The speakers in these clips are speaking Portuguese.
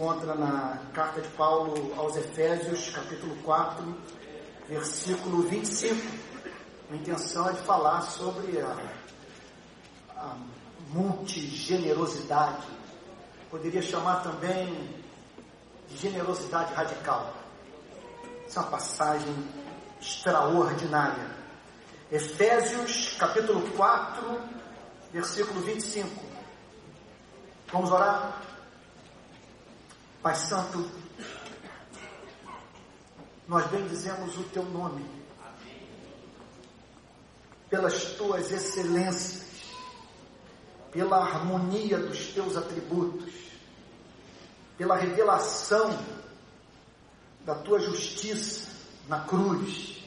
encontra na carta de Paulo aos Efésios, capítulo 4, versículo 25. A intenção é de falar sobre a, a multigenerosidade. Poderia chamar também de generosidade radical. Essa é uma passagem extraordinária. Efésios, capítulo 4, versículo 25. Vamos orar? Pai Santo, nós bendizemos o teu nome, pelas tuas excelências, pela harmonia dos teus atributos, pela revelação da tua justiça na cruz.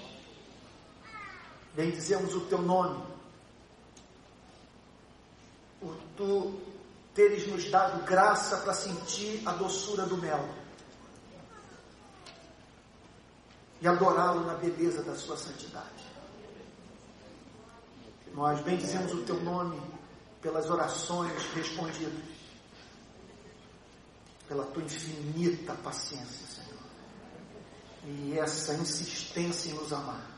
Bendizemos o teu nome, por tu teres nos dado graça para sentir a doçura do mel e adorá-lo na beleza da sua santidade. Nós bendizemos o teu nome pelas orações respondidas, pela tua infinita paciência, Senhor, e essa insistência em nos amar.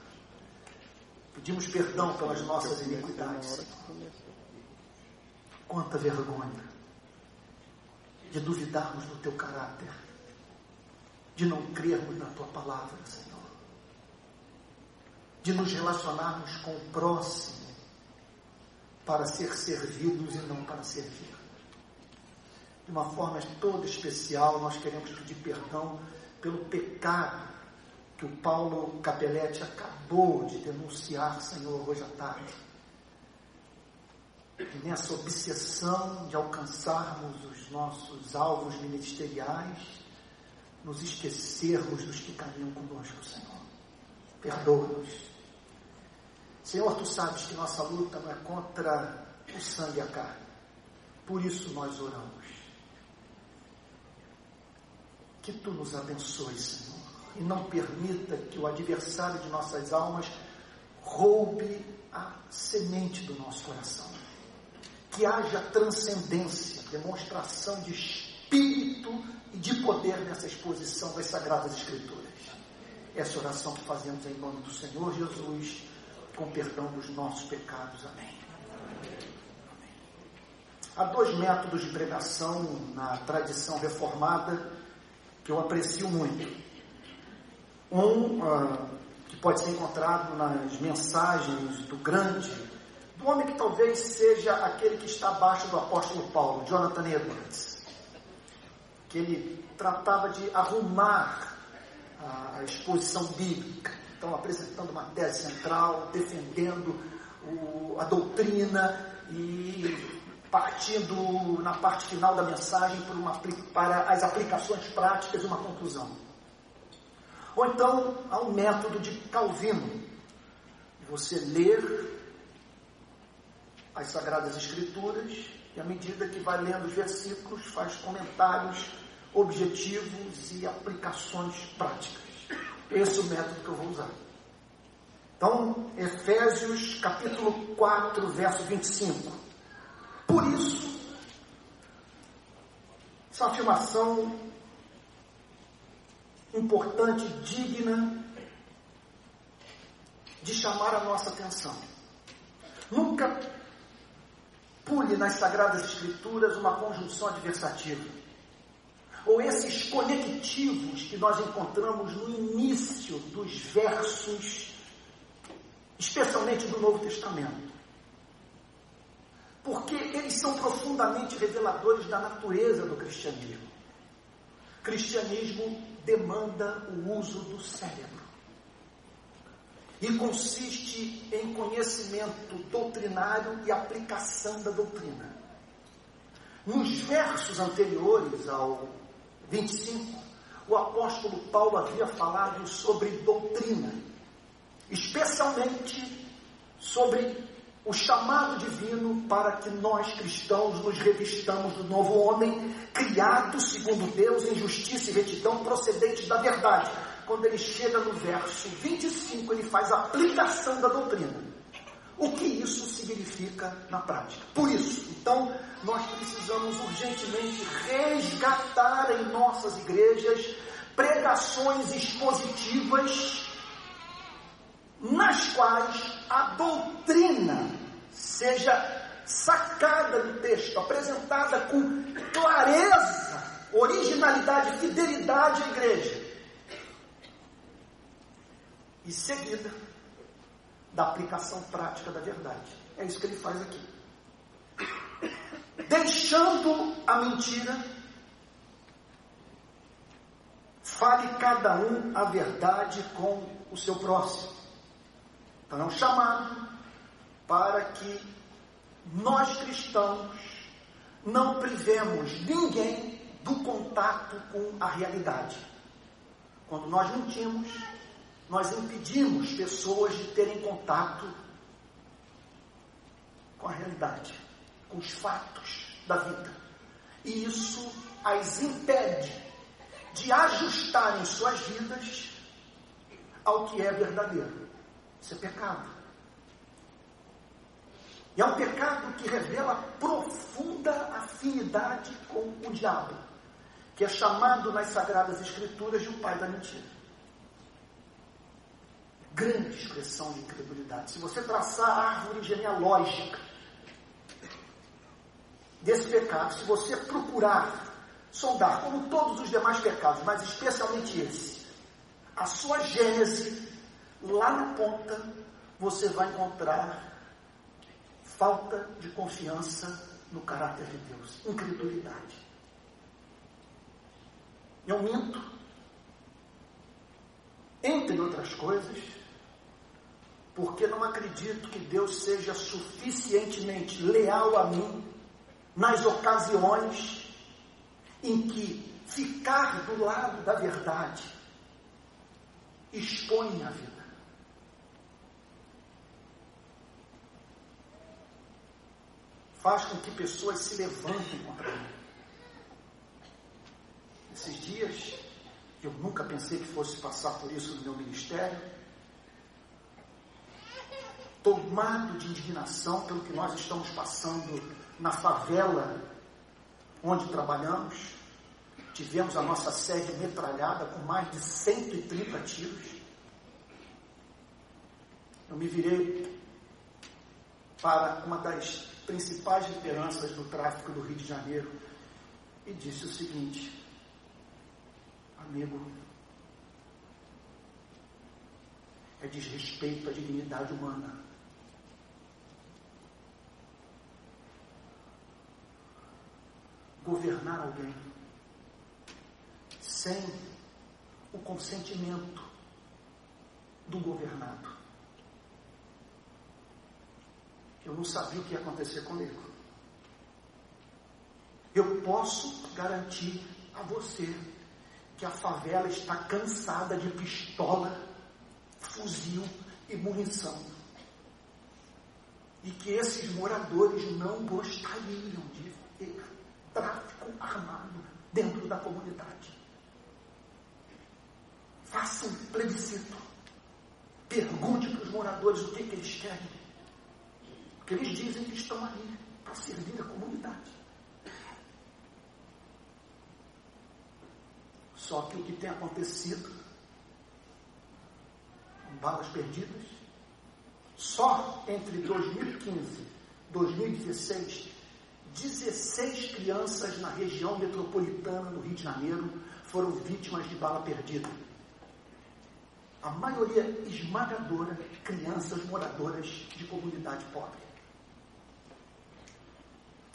Pedimos perdão pelas nossas iniquidades, Senhor Quanta vergonha de duvidarmos do teu caráter, de não crermos na tua palavra, Senhor, de nos relacionarmos com o próximo para ser servidos e não para servir. De uma forma toda especial, nós queremos pedir perdão pelo pecado que o Paulo Capelletti acabou de denunciar, Senhor, hoje à tarde e nessa obsessão de alcançarmos os nossos alvos ministeriais, nos esquecermos dos que caminham conosco, Senhor. Perdoa-nos. Senhor, tu sabes que nossa luta não é contra o sangue e a carne. Por isso nós oramos. Que tu nos abençoe, Senhor, e não permita que o adversário de nossas almas roube a semente do nosso coração que haja transcendência, demonstração de espírito e de poder nessa exposição das Sagradas Escrituras. Essa oração que fazemos em nome do Senhor Jesus, com perdão dos nossos pecados. Amém. Há dois métodos de pregação na tradição reformada que eu aprecio muito. Um uh, que pode ser encontrado nas mensagens do grande homem que talvez seja aquele que está abaixo do apóstolo Paulo, Jonathan Edwards, que ele tratava de arrumar a, a exposição bíblica, então apresentando uma tese central, defendendo o, a doutrina e partindo na parte final da mensagem uma, para as aplicações práticas e uma conclusão. Ou então há um método de Calvino, você ler as Sagradas Escrituras e à medida que vai lendo os versículos, faz comentários objetivos e aplicações práticas. Esse é o método que eu vou usar. Então, Efésios capítulo 4, verso 25. Por isso, essa afirmação importante, digna de chamar a nossa atenção. Nunca Pule nas Sagradas Escrituras uma conjunção adversativa. Ou esses conectivos que nós encontramos no início dos versos, especialmente do Novo Testamento. Porque eles são profundamente reveladores da natureza do cristianismo. Cristianismo demanda o uso do cérebro e consiste em conhecimento doutrinário e aplicação da doutrina. Nos versos anteriores ao 25, o apóstolo Paulo havia falado sobre doutrina, especialmente sobre o chamado divino para que nós cristãos nos revistamos do novo homem, criado segundo Deus em justiça e retidão procedentes da verdade quando ele chega no verso 25, ele faz a aplicação da doutrina. o que isso significa na prática. Por isso, então, nós precisamos urgentemente resgatar em nossas igrejas pregações expositivas nas quais a doutrina seja sacada do texto, apresentada com clareza, originalidade, fidelidade à igreja. E seguida da aplicação prática da verdade. É isso que ele faz aqui. Deixando a mentira, fale cada um a verdade com o seu próximo. Então é um chamado para que nós cristãos não privemos ninguém do contato com a realidade. Quando nós mentimos, nós impedimos pessoas de terem contato com a realidade, com os fatos da vida. E isso as impede de ajustarem suas vidas ao que é verdadeiro. Isso é pecado. E é um pecado que revela profunda afinidade com o diabo, que é chamado nas Sagradas Escrituras de o pai da mentira grande expressão de incredulidade. Se você traçar a árvore genealógica desse pecado, se você procurar sondar, como todos os demais pecados, mas especialmente esse, a sua gênese, lá na ponta, você vai encontrar falta de confiança no caráter de Deus, incredulidade. Eu minto, entre outras coisas, porque não acredito que Deus seja suficientemente leal a mim nas ocasiões em que ficar do lado da verdade expõe minha vida. Faz com que pessoas se levantem contra mim. Esses dias, eu nunca pensei que fosse passar por isso no meu ministério, tomado de indignação pelo que nós estamos passando na favela onde trabalhamos. Tivemos a nossa sede metralhada com mais de 130 tiros. Eu me virei para uma das principais lideranças do tráfico do Rio de Janeiro e disse o seguinte: Amigo, é desrespeito à dignidade humana governar alguém sem o consentimento do governado. Eu não sabia o que ia acontecer comigo. Eu posso garantir a você que a favela está cansada de pistola, fuzil e munição. E que esses moradores não gostariam de tráfico armado dentro da comunidade. Faça um plebiscito. Pergunte para os moradores o que, que eles querem. Porque eles dizem que estão ali para servir a comunidade. Só que o que tem acontecido, balas perdidas, só entre 2015 e 2016 16 crianças na região metropolitana do Rio de Janeiro foram vítimas de bala perdida. A maioria esmagadora crianças moradoras de comunidade pobre.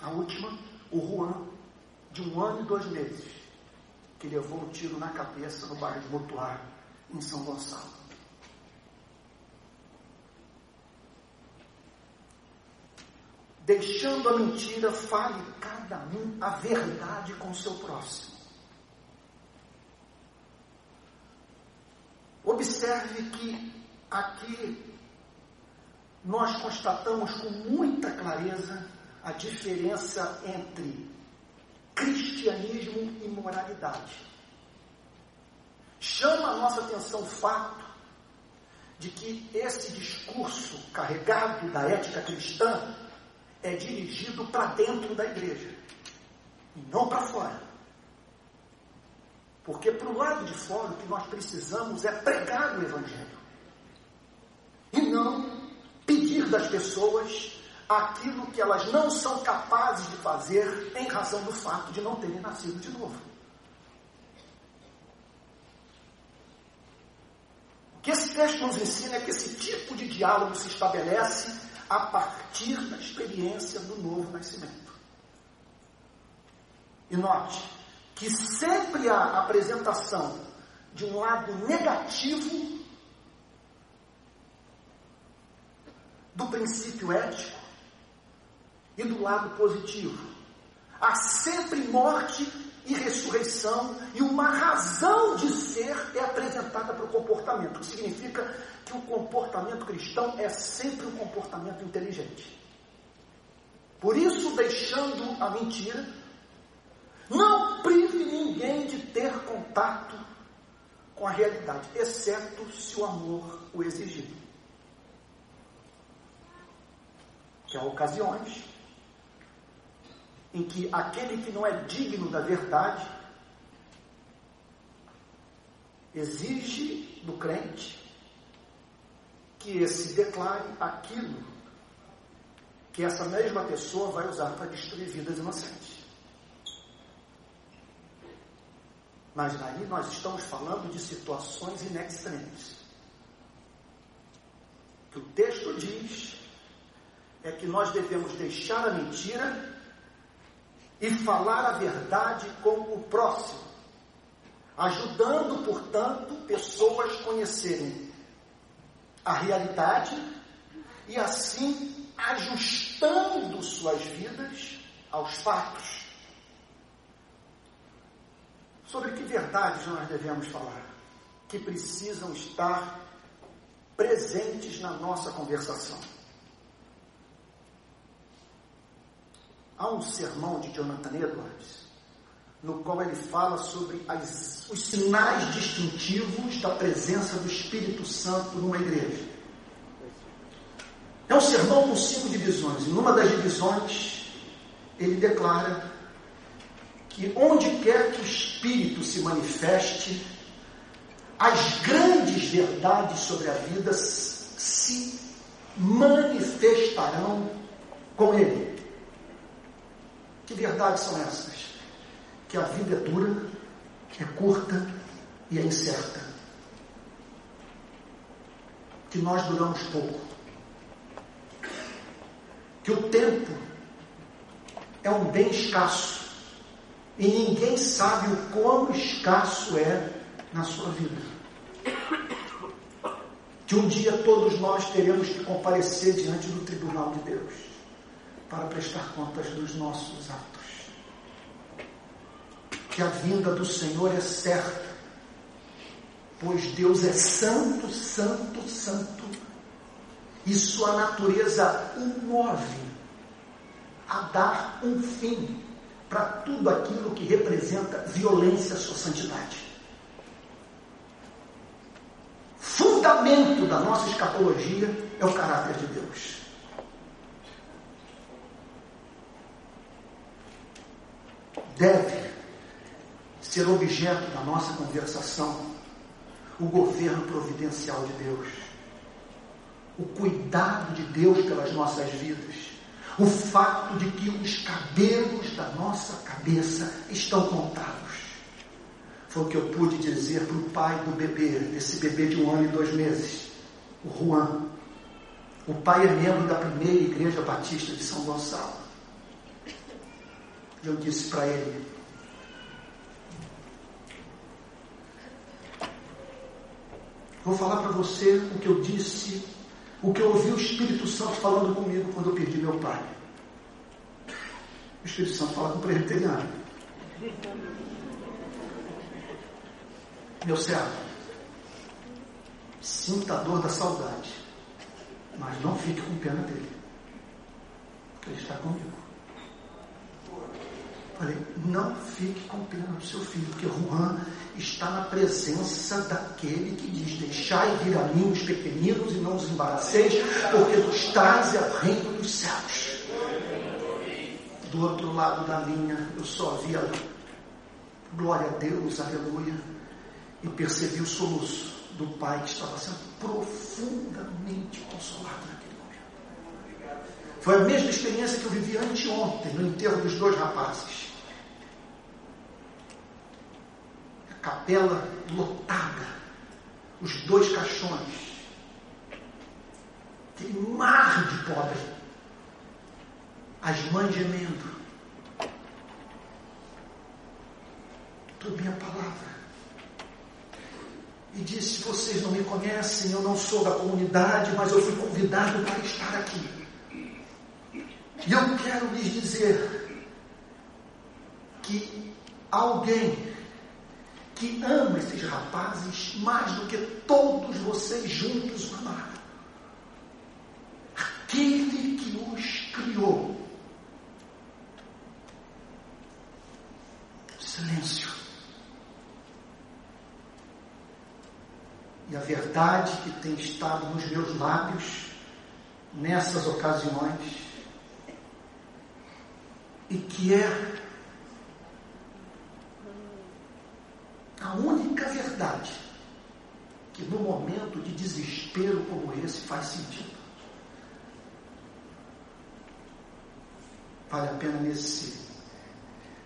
A última, o Juan, de um ano e dois meses, que levou um tiro na cabeça no bairro de Motuar, em São Gonçalo. Deixando a mentira, fale cada um a verdade com o seu próximo. Observe que aqui nós constatamos com muita clareza a diferença entre cristianismo e moralidade. Chama a nossa atenção o fato de que esse discurso carregado da ética cristã é dirigido para dentro da igreja e não para fora. Porque para o lado de fora o que nós precisamos é pregar o Evangelho e não pedir das pessoas aquilo que elas não são capazes de fazer em razão do fato de não terem nascido de novo. O que esse texto nos ensina é que esse tipo de diálogo se estabelece a partir da experiência do novo nascimento. E note que sempre há apresentação de um lado negativo do princípio ético e do lado positivo. Há sempre morte e ressurreição, e uma razão de ser é apresentada para o comportamento, o que significa que o comportamento cristão é sempre um comportamento inteligente. Por isso, deixando a mentira, não prive ninguém de ter contato com a realidade, exceto se o amor o exigir. Que há ocasiões em que aquele que não é digno da verdade exige do crente que esse declare aquilo que essa mesma pessoa vai usar para destruir vidas inocentes. Mas aí nós estamos falando de situações inexistentes. O que o texto diz é que nós devemos deixar a mentira e falar a verdade com o próximo, ajudando, portanto, pessoas a conhecerem a realidade e assim ajustando suas vidas aos fatos. Sobre que verdades nós devemos falar? Que precisam estar presentes na nossa conversação. Há um sermão de Jonathan Edwards, no qual ele fala sobre as, os sinais distintivos da presença do Espírito Santo numa igreja. É um sermão com cinco divisões. E numa das divisões, ele declara que onde quer que o Espírito se manifeste, as grandes verdades sobre a vida se manifestarão com ele. Que verdades são essas? Que a vida é dura, é curta e é incerta. Que nós duramos pouco. Que o tempo é um bem escasso. E ninguém sabe o quão escasso é na sua vida. Que um dia todos nós teremos que comparecer diante do tribunal de Deus para prestar contas dos nossos atos. Que a vinda do Senhor é certa, pois Deus é santo, santo, santo, e sua natureza o move a dar um fim para tudo aquilo que representa violência à sua santidade. Fundamento da nossa escatologia é o caráter de Deus. Deve ser objeto da nossa conversação o governo providencial de Deus, o cuidado de Deus pelas nossas vidas, o fato de que os cabelos da nossa cabeça estão contados. Foi o que eu pude dizer para o pai do bebê, desse bebê de um ano e dois meses, o Juan. O pai é membro da primeira igreja batista de São Gonçalo. Eu disse para ele: Vou falar para você o que eu disse, o que eu ouvi o Espírito Santo falando comigo quando eu perdi meu pai. O Espírito Santo fala com o presbiteriano. Meu servo, sinta a dor da saudade, mas não fique com pena dele, porque ele está comigo. Falei, não fique com pena do seu filho, porque Juan está na presença daquele que diz: Deixai vir a mim os pequeninos e não os embaraceis, porque dos tais é o reino dos céus. Do outro lado da linha, eu só via glória a Deus, aleluia, e percebi o soluço do pai que estava sendo profundamente consolado naquele momento. Foi a mesma experiência que eu vivi anteontem, no enterro dos dois rapazes. Capela lotada, os dois caixões, aquele mar de pobre, as mães gemendo. Tudo minha palavra. E disse: Vocês não me conhecem, eu não sou da comunidade, mas eu fui convidado para estar aqui. E eu quero lhes dizer que alguém que ama esses rapazes mais do que todos vocês juntos amaram. Aquele que os criou. Silêncio. E a verdade que tem estado nos meus lábios nessas ocasiões e que é a única verdade que no momento de desespero como esse faz sentido. Vale a pena nesse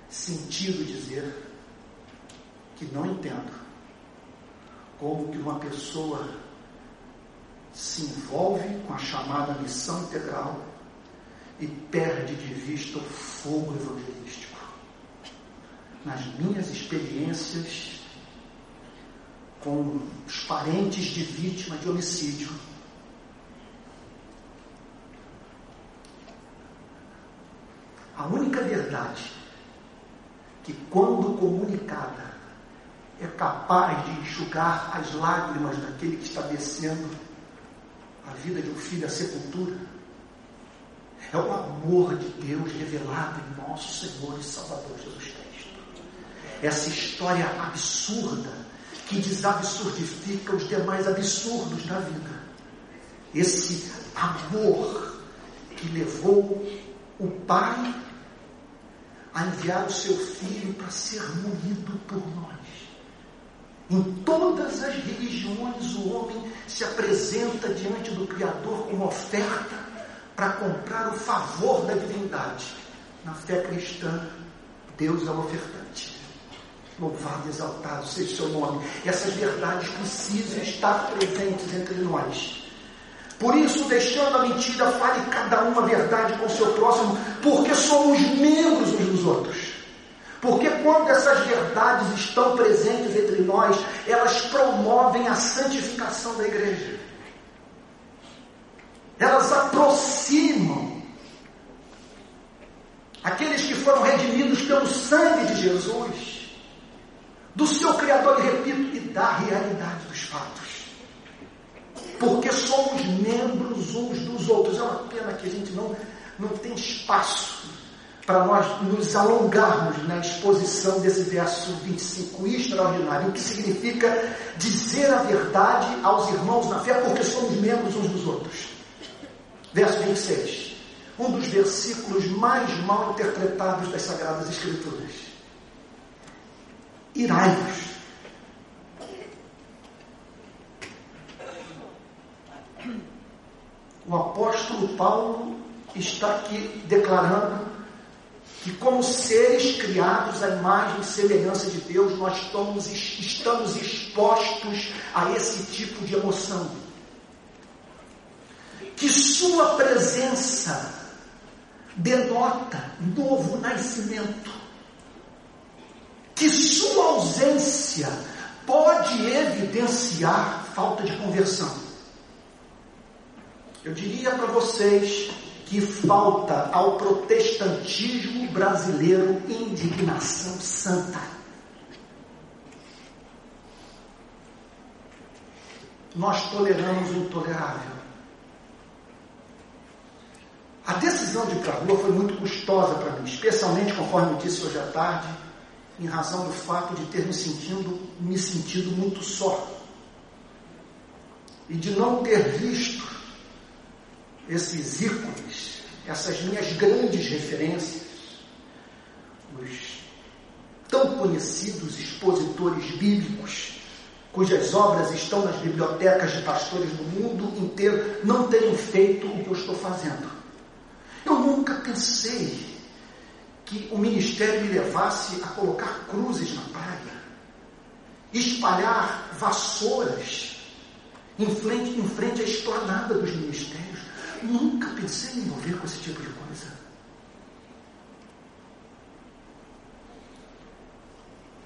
sentido dizer que não entendo como que uma pessoa se envolve com a chamada missão integral e perde de vista o fogo evangelístico. Nas minhas experiências com os parentes de vítima de homicídio. A única verdade que, quando comunicada, é capaz de enxugar as lágrimas daquele que está descendo a vida de um filho à sepultura, é o amor de Deus revelado em nosso Senhor e Salvador Jesus Cristo. Essa história absurda que desabsurdifica os demais absurdos da vida. Esse amor que levou o Pai a enviar o seu Filho para ser moído por nós. Em todas as religiões, o homem se apresenta diante do Criador como oferta para comprar o favor da divindade. Na fé cristã, Deus é o ofertante. Louvado exaltado seja o seu nome. Essas verdades precisam estar presentes entre nós. Por isso, deixando a mentira, fale cada uma a verdade com o seu próximo, porque somos membros uns dos outros. Porque quando essas verdades estão presentes entre nós, elas promovem a santificação da igreja. Elas aproximam aqueles que foram redimidos pelo sangue de Jesus do seu Criador, e repito, e da realidade dos fatos. Porque somos membros uns dos outros. É uma pena que a gente não, não tem espaço para nós nos alongarmos na exposição desse verso 25 extraordinário, o que significa dizer a verdade aos irmãos na fé, porque somos membros uns dos outros. Verso 26, um dos versículos mais mal interpretados das Sagradas Escrituras irai-vos. O apóstolo Paulo está aqui declarando que, como seres criados à imagem e semelhança de Deus, nós estamos, estamos expostos a esse tipo de emoção. Que Sua presença denota novo nascimento que sua ausência pode evidenciar falta de conversão. Eu diria para vocês que falta ao protestantismo brasileiro indignação santa. Nós toleramos o intolerável. A decisão de ir foi muito custosa para mim, especialmente, conforme disse hoje à tarde, em razão do fato de ter me sentido, me sentido muito só. E de não ter visto esses ícones, essas minhas grandes referências, os tão conhecidos expositores bíblicos, cujas obras estão nas bibliotecas de pastores do mundo inteiro, não terem feito o que eu estou fazendo. Eu nunca pensei que o ministério me levasse a colocar cruzes na praia, espalhar vassouras em frente, em frente à esplanada dos ministérios. Nunca pensei em me envolver com esse tipo de coisa.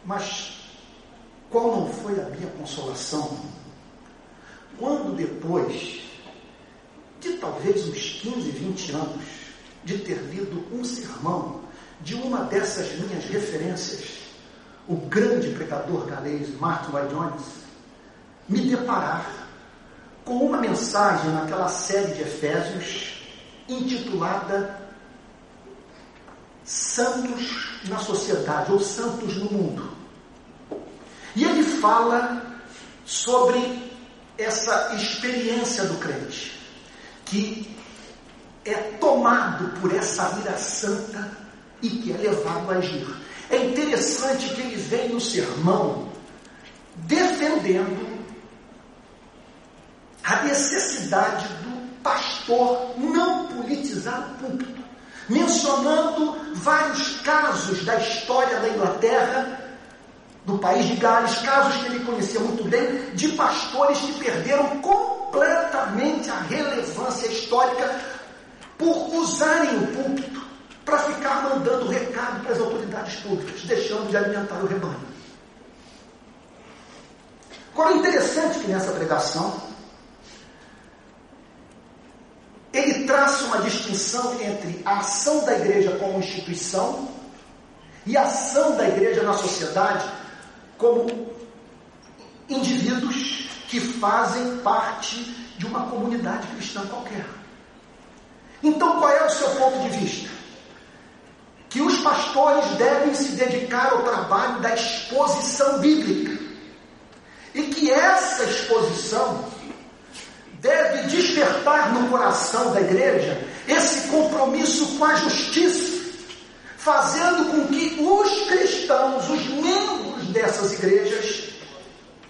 Mas qual não foi a minha consolação quando depois de talvez uns 15, 20 anos de ter lido um sermão de uma dessas minhas referências, o grande pregador galês Martin Lloyd Jones, me deparar com uma mensagem naquela série de Efésios intitulada Santos na Sociedade ou Santos no Mundo. E ele fala sobre essa experiência do crente, que é tomado por essa ira santa e que é levado a agir. É interessante que ele vem no sermão defendendo a necessidade do pastor não politizar o púlpito, mencionando vários casos da história da Inglaterra, do país de Gales, casos que ele conhecia muito bem, de pastores que perderam completamente a relevância histórica por usarem o púlpito para ficar mandando recado para as autoridades públicas, deixando de alimentar o rebanho. Agora, é interessante que nessa pregação, ele traça uma distinção entre a ação da igreja como instituição e a ação da igreja na sociedade como indivíduos que fazem parte de uma comunidade cristã qualquer. Então, qual é o seu ponto de vista? Que os pastores devem se dedicar ao trabalho da exposição bíblica. E que essa exposição deve despertar no coração da igreja esse compromisso com a justiça, fazendo com que os cristãos, os membros dessas igrejas,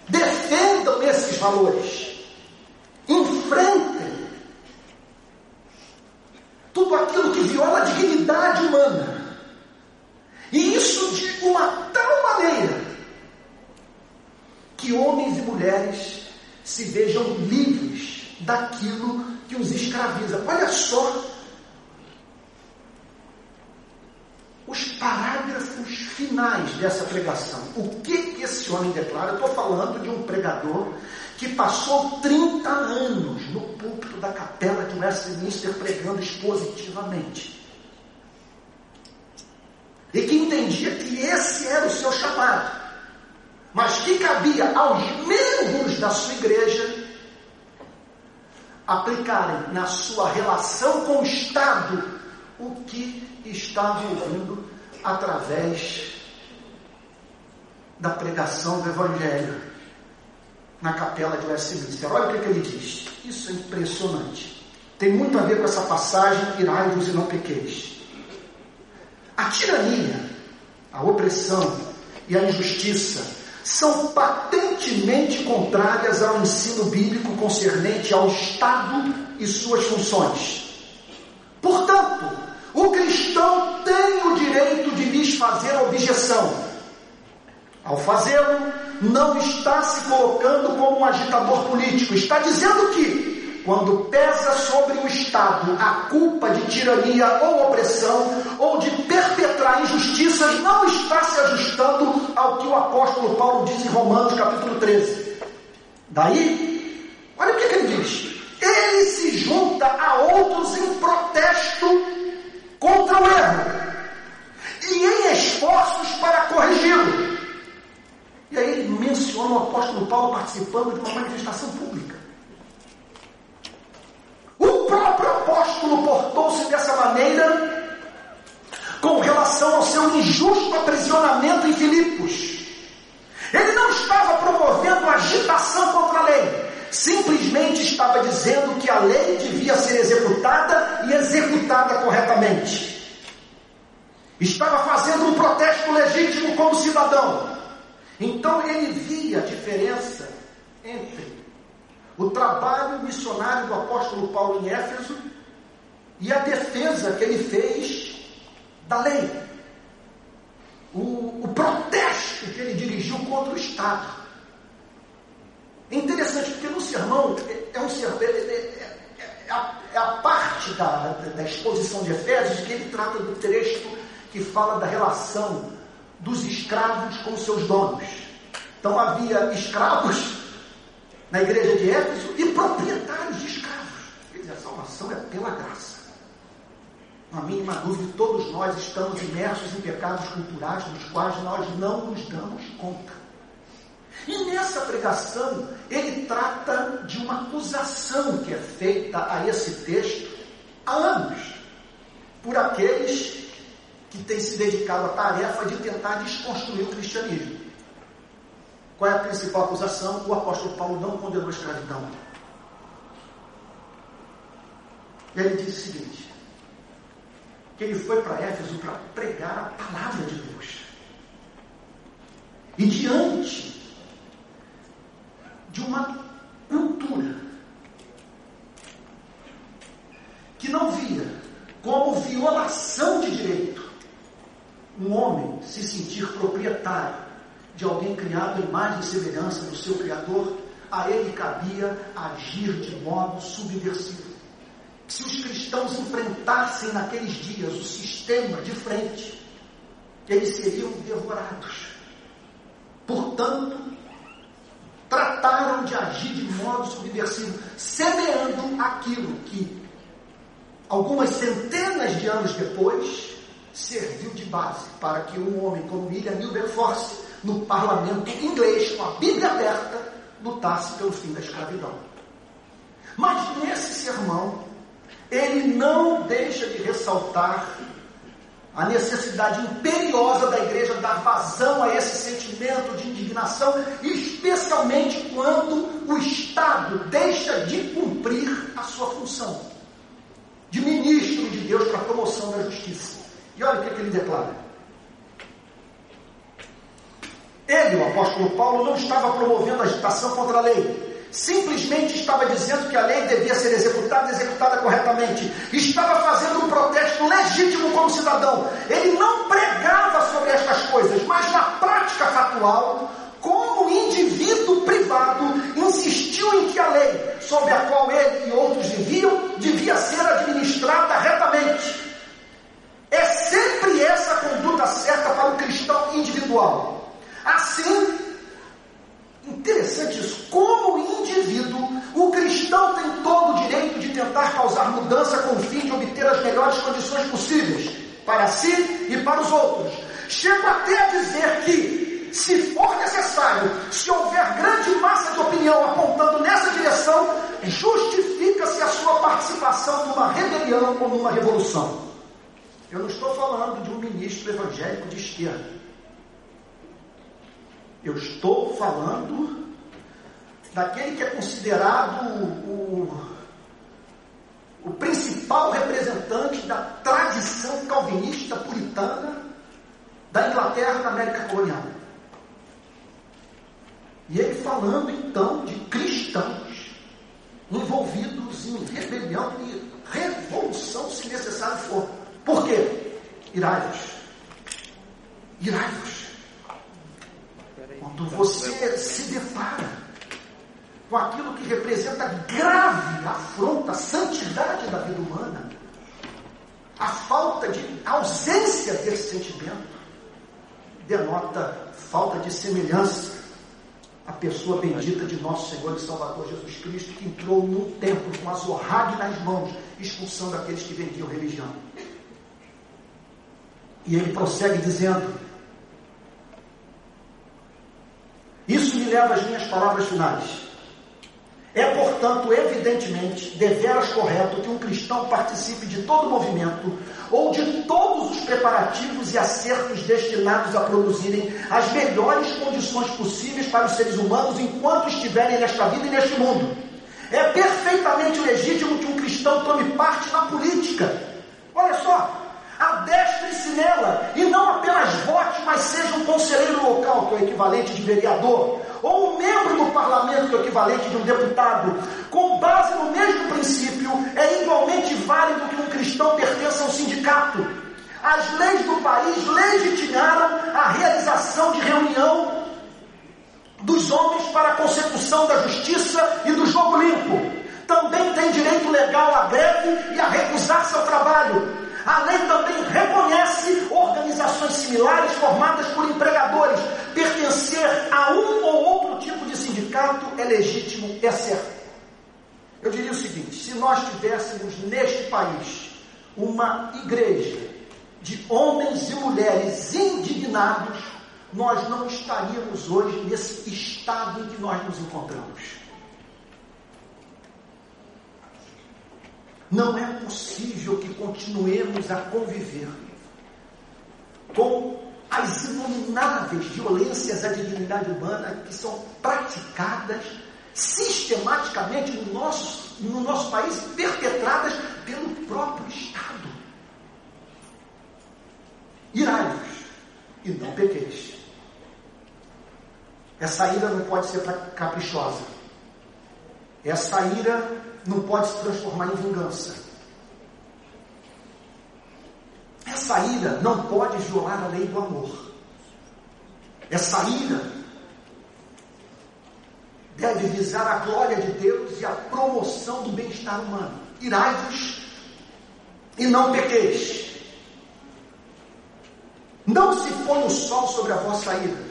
defendam esses valores, enfrentem tudo aquilo que viola a dignidade humana e isso de uma tal maneira que homens e mulheres se vejam livres daquilo que os escraviza. Olha só os parágrafos finais dessa pregação. O que, esse homem declara? Eu estou falando de um pregador que passou 30 anos no púlpito da capela de Westminster pregando expositivamente e que entendia que esse era o seu chamado, mas que cabia aos membros da sua igreja aplicarem na sua relação com o Estado o que estavam ouvindo através da pregação do Evangelho na capela de Westminster. Olha o que, que ele diz. Isso é impressionante. Tem muito a ver com essa passagem, irai-vos e não pequeis. A tirania, a opressão e a injustiça são patentemente contrárias ao ensino bíblico concernente ao Estado e suas funções. Portanto, o cristão tem o direito de lhes fazer objeção. Ao fazê-lo, não está se colocando como um agitador político, está dizendo que quando pesa sobre o Estado a culpa de tirania ou opressão, ou de perpetrar injustiças, não está se ajustando ao que o apóstolo Paulo diz em Romanos capítulo 13. Daí, olha o que, que ele diz. Ele se junta a outros em protesto contra o erro e em esforços para corrigi-lo. E aí ele menciona o apóstolo Paulo participando de uma manifestação pública. O próprio apóstolo portou-se dessa maneira com relação ao seu injusto aprisionamento em Filipos. Ele não estava promovendo agitação contra a lei, simplesmente estava dizendo que a lei devia ser executada e executada corretamente. Estava fazendo um protesto legítimo como cidadão. Então ele via a diferença entre o trabalho missionário do apóstolo Paulo em Éfeso e a defesa que ele fez da lei. O, o protesto que ele dirigiu contra o Estado. É interessante porque no sermão é, é um sermão, é, é, é, a, é, a, parte da, da exposição de Efésios que ele trata do trecho que fala da relação dos escravos com seus donos. Então havia escravos na igreja de Éfeso e proprietários de escravos. Quer dizer, a salvação é pela graça. Há mínima dúvida, todos nós estamos imersos em pecados culturais dos quais nós não nos damos conta. E nessa pregação, ele trata de uma acusação que é feita a esse texto há anos por aqueles que têm se dedicado à tarefa de tentar desconstruir o cristianismo. Qual é a principal acusação? O apóstolo Paulo não condenou a escravidão. Ele diz o seguinte: que ele foi para Éfeso para pregar a palavra de Deus. E diante de uma cultura que não via como violação de direito um homem se sentir proprietário de alguém criado em imagem e semelhança do seu Criador, a ele cabia agir de modo subversivo. Se os cristãos enfrentassem naqueles dias o sistema de frente, eles seriam devorados. Portanto, trataram de agir de modo subversivo, semeando aquilo que, algumas centenas de anos depois, serviu de base para que um homem como William Wilberforce, no parlamento inglês, com a Bíblia aberta, lutasse pelo fim da escravidão. Mas nesse sermão, ele não deixa de ressaltar a necessidade imperiosa da igreja dar vazão a esse sentimento de indignação, especialmente quando o Estado deixa de cumprir a sua função de ministro de Deus para a promoção da justiça. E olha o que, que ele declara. Ele, o apóstolo Paulo, não estava promovendo agitação contra a lei, simplesmente estava dizendo que a lei devia ser executada executada corretamente. Estava fazendo um protesto legítimo como cidadão. Ele não pregava sobre estas coisas, mas na prática factual, como indivíduo privado, insistiu em que a lei, sob a qual ele e outros viviam, devia ser administrada retamente. É sempre essa a conduta certa para o cristão individual. Assim, Interessante isso. Como indivíduo, o cristão tem todo o direito de tentar causar mudança com o fim de obter as melhores condições possíveis para si e para os outros. Chego até a dizer que, se for necessário, se houver grande massa de opinião apontando nessa direção, justifica-se a sua participação numa rebelião ou numa revolução. Eu não estou falando de um ministro evangélico de esquerda. Eu estou falando daquele que é considerado o, o principal representante da tradição calvinista puritana da Inglaterra da América colonial. E ele falando então de cristãos envolvidos em rebelião e revolução, se necessário for. Por quê? Irai-vos. Irai-vos. Quando você se depara com aquilo que representa grave afronta santidade da vida humana, a falta de a ausência desse sentimento denota falta de semelhança à pessoa bendita de nosso Senhor e Salvador Jesus Cristo, que entrou no templo com a zorrague nas mãos, expulsando aqueles que vendiam religião. E ele prossegue dizendo: Isso leva às minhas palavras finais. É, portanto, evidentemente, deveras correto que um cristão participe de todo o movimento ou de todos os preparativos e acertos destinados a produzirem as melhores condições possíveis para os seres humanos enquanto estiverem nesta vida e neste mundo. É perfeitamente legítimo que um cristão tome parte na política. Olha só, adestre-se nela e não apenas vote, mas seja um conselheiro local, que é o equivalente de vereador, ou um membro do parlamento, que é o equivalente de um deputado, com base no mesmo princípio, é igualmente válido que um cristão pertença a um sindicato. As leis do país legitimaram a realização de reunião dos homens para a consecução da justiça e do jogo limpo. Também tem direito legal à greve e a recusar-se ao trabalho. A lei também reconhece organizações similares formadas por empregadores. Pertencer a um ou outro tipo de sindicato é legítimo, é certo. Eu diria o seguinte: se nós tivéssemos neste país uma igreja de homens e mulheres indignados, nós não estaríamos hoje nesse estado em que nós nos encontramos. Não é possível que continuemos a conviver com as inomináveis violências à dignidade humana que são praticadas sistematicamente no nosso, no nosso país, perpetradas pelo próprio Estado. Irai-vos e não pequeis. Essa ira não pode ser caprichosa. Essa ira não pode se transformar em vingança. Essa ira não pode violar a lei do amor. Essa ira deve visar a glória de Deus e a promoção do bem-estar humano. Irai-vos e não pequeis. Não se põe o sol sobre a vossa ira.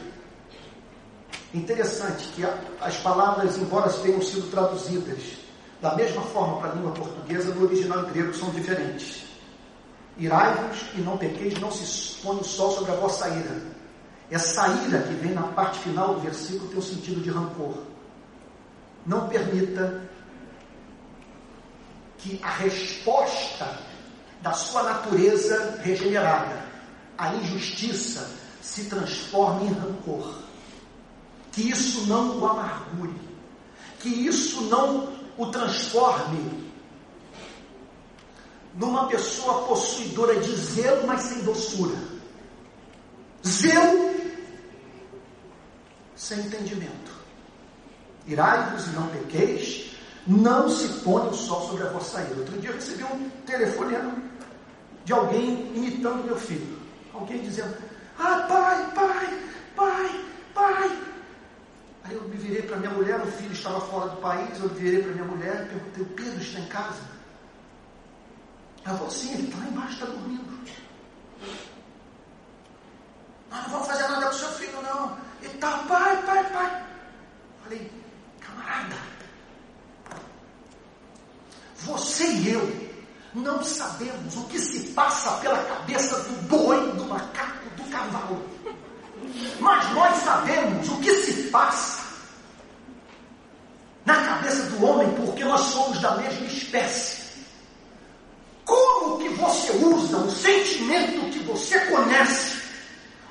Interessante que as palavras, embora tenham sido traduzidas da mesma forma para a língua portuguesa, no original grego são diferentes. Irai-vos e não pequeis, não se põe o sol sobre a vossa ira. Essa ira que vem na parte final do versículo tem o sentido de rancor. Não permita que a resposta da sua natureza regenerada, a injustiça, se transforme em rancor. Que isso não o amargure. Que isso não o transforme numa pessoa possuidora de zelo, mas sem doçura. Zelo sem entendimento. Irai-vos e não pequeis, não se põe o sol sobre a vossa ira. Outro dia eu recebi um telefonema de alguém imitando meu filho. Alguém dizendo: Ah, pai, pai, pai, pai, Aí eu me virei para minha mulher, o filho estava fora do país, eu me virei para minha mulher e perguntei, o Pedro está em casa? Ela falou, sim, ele está lá embaixo, está dormindo. Nós não vamos fazer nada com seu filho, não. Ele está, pai, pai, pai. Falei, camarada, você e eu não sabemos o que se passa pela cabeça do boi, do macaco, do cavalo. Mas nós sabemos o que se passa na cabeça do homem porque nós somos da mesma espécie. Como que você usa o sentimento que você conhece,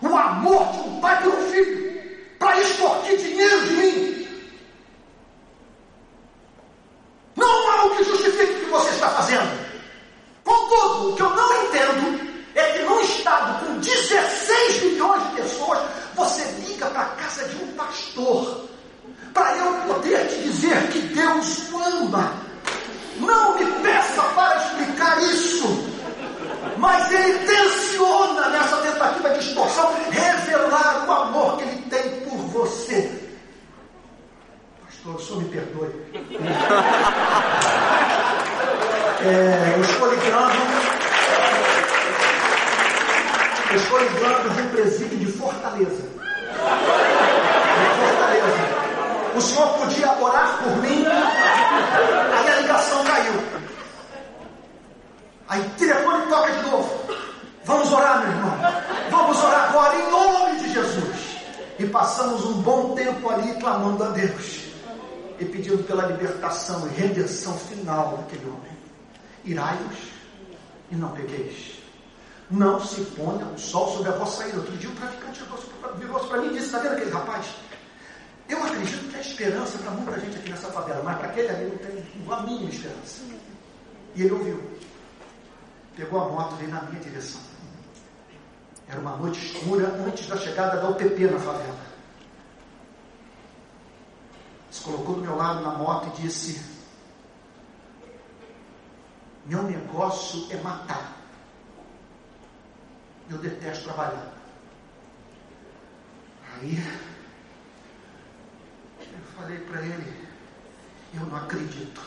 o amor de um pai pelo filho, para extorquir dinheiro de mim? Não há o que justifique o que você está fazendo. Contudo, o que eu não entendo é que num estado com 16 milhões de pessoas, você liga para a casa de um pastor, para eu poder te dizer que Deus o ama. Não me peça para explicar isso, mas ele tensiona nessa tentativa de extorsão revelar o amor que ele tem por você. Pastor, senhor me perdoe. É, eu estou ligando eu estou lembrando de um presídio de Fortaleza. De Fortaleza. O senhor podia orar por mim, aí a ligação caiu. Aí o telefone toca de novo. Vamos orar, meu irmão. Vamos orar agora em nome de Jesus. E passamos um bom tempo ali clamando a Deus. e pedindo pela libertação e redenção final daquele homem. Irai-vos e não pegueis. Não se ponha o sol sobre a vossa ira. Outro dia o traficante virou para mim e disse: Está vendo aquele rapaz? Eu acredito que há esperança para muita gente aqui nessa favela, mas para aquele ali não tem a mínima esperança. E ele ouviu. Pegou a moto e veio na minha direção. Era uma noite escura antes da chegada da UPP na favela. Se colocou do meu lado na moto e disse: Meu negócio é matar. Eu detesto trabalhar. Aí eu falei para ele: Eu não acredito.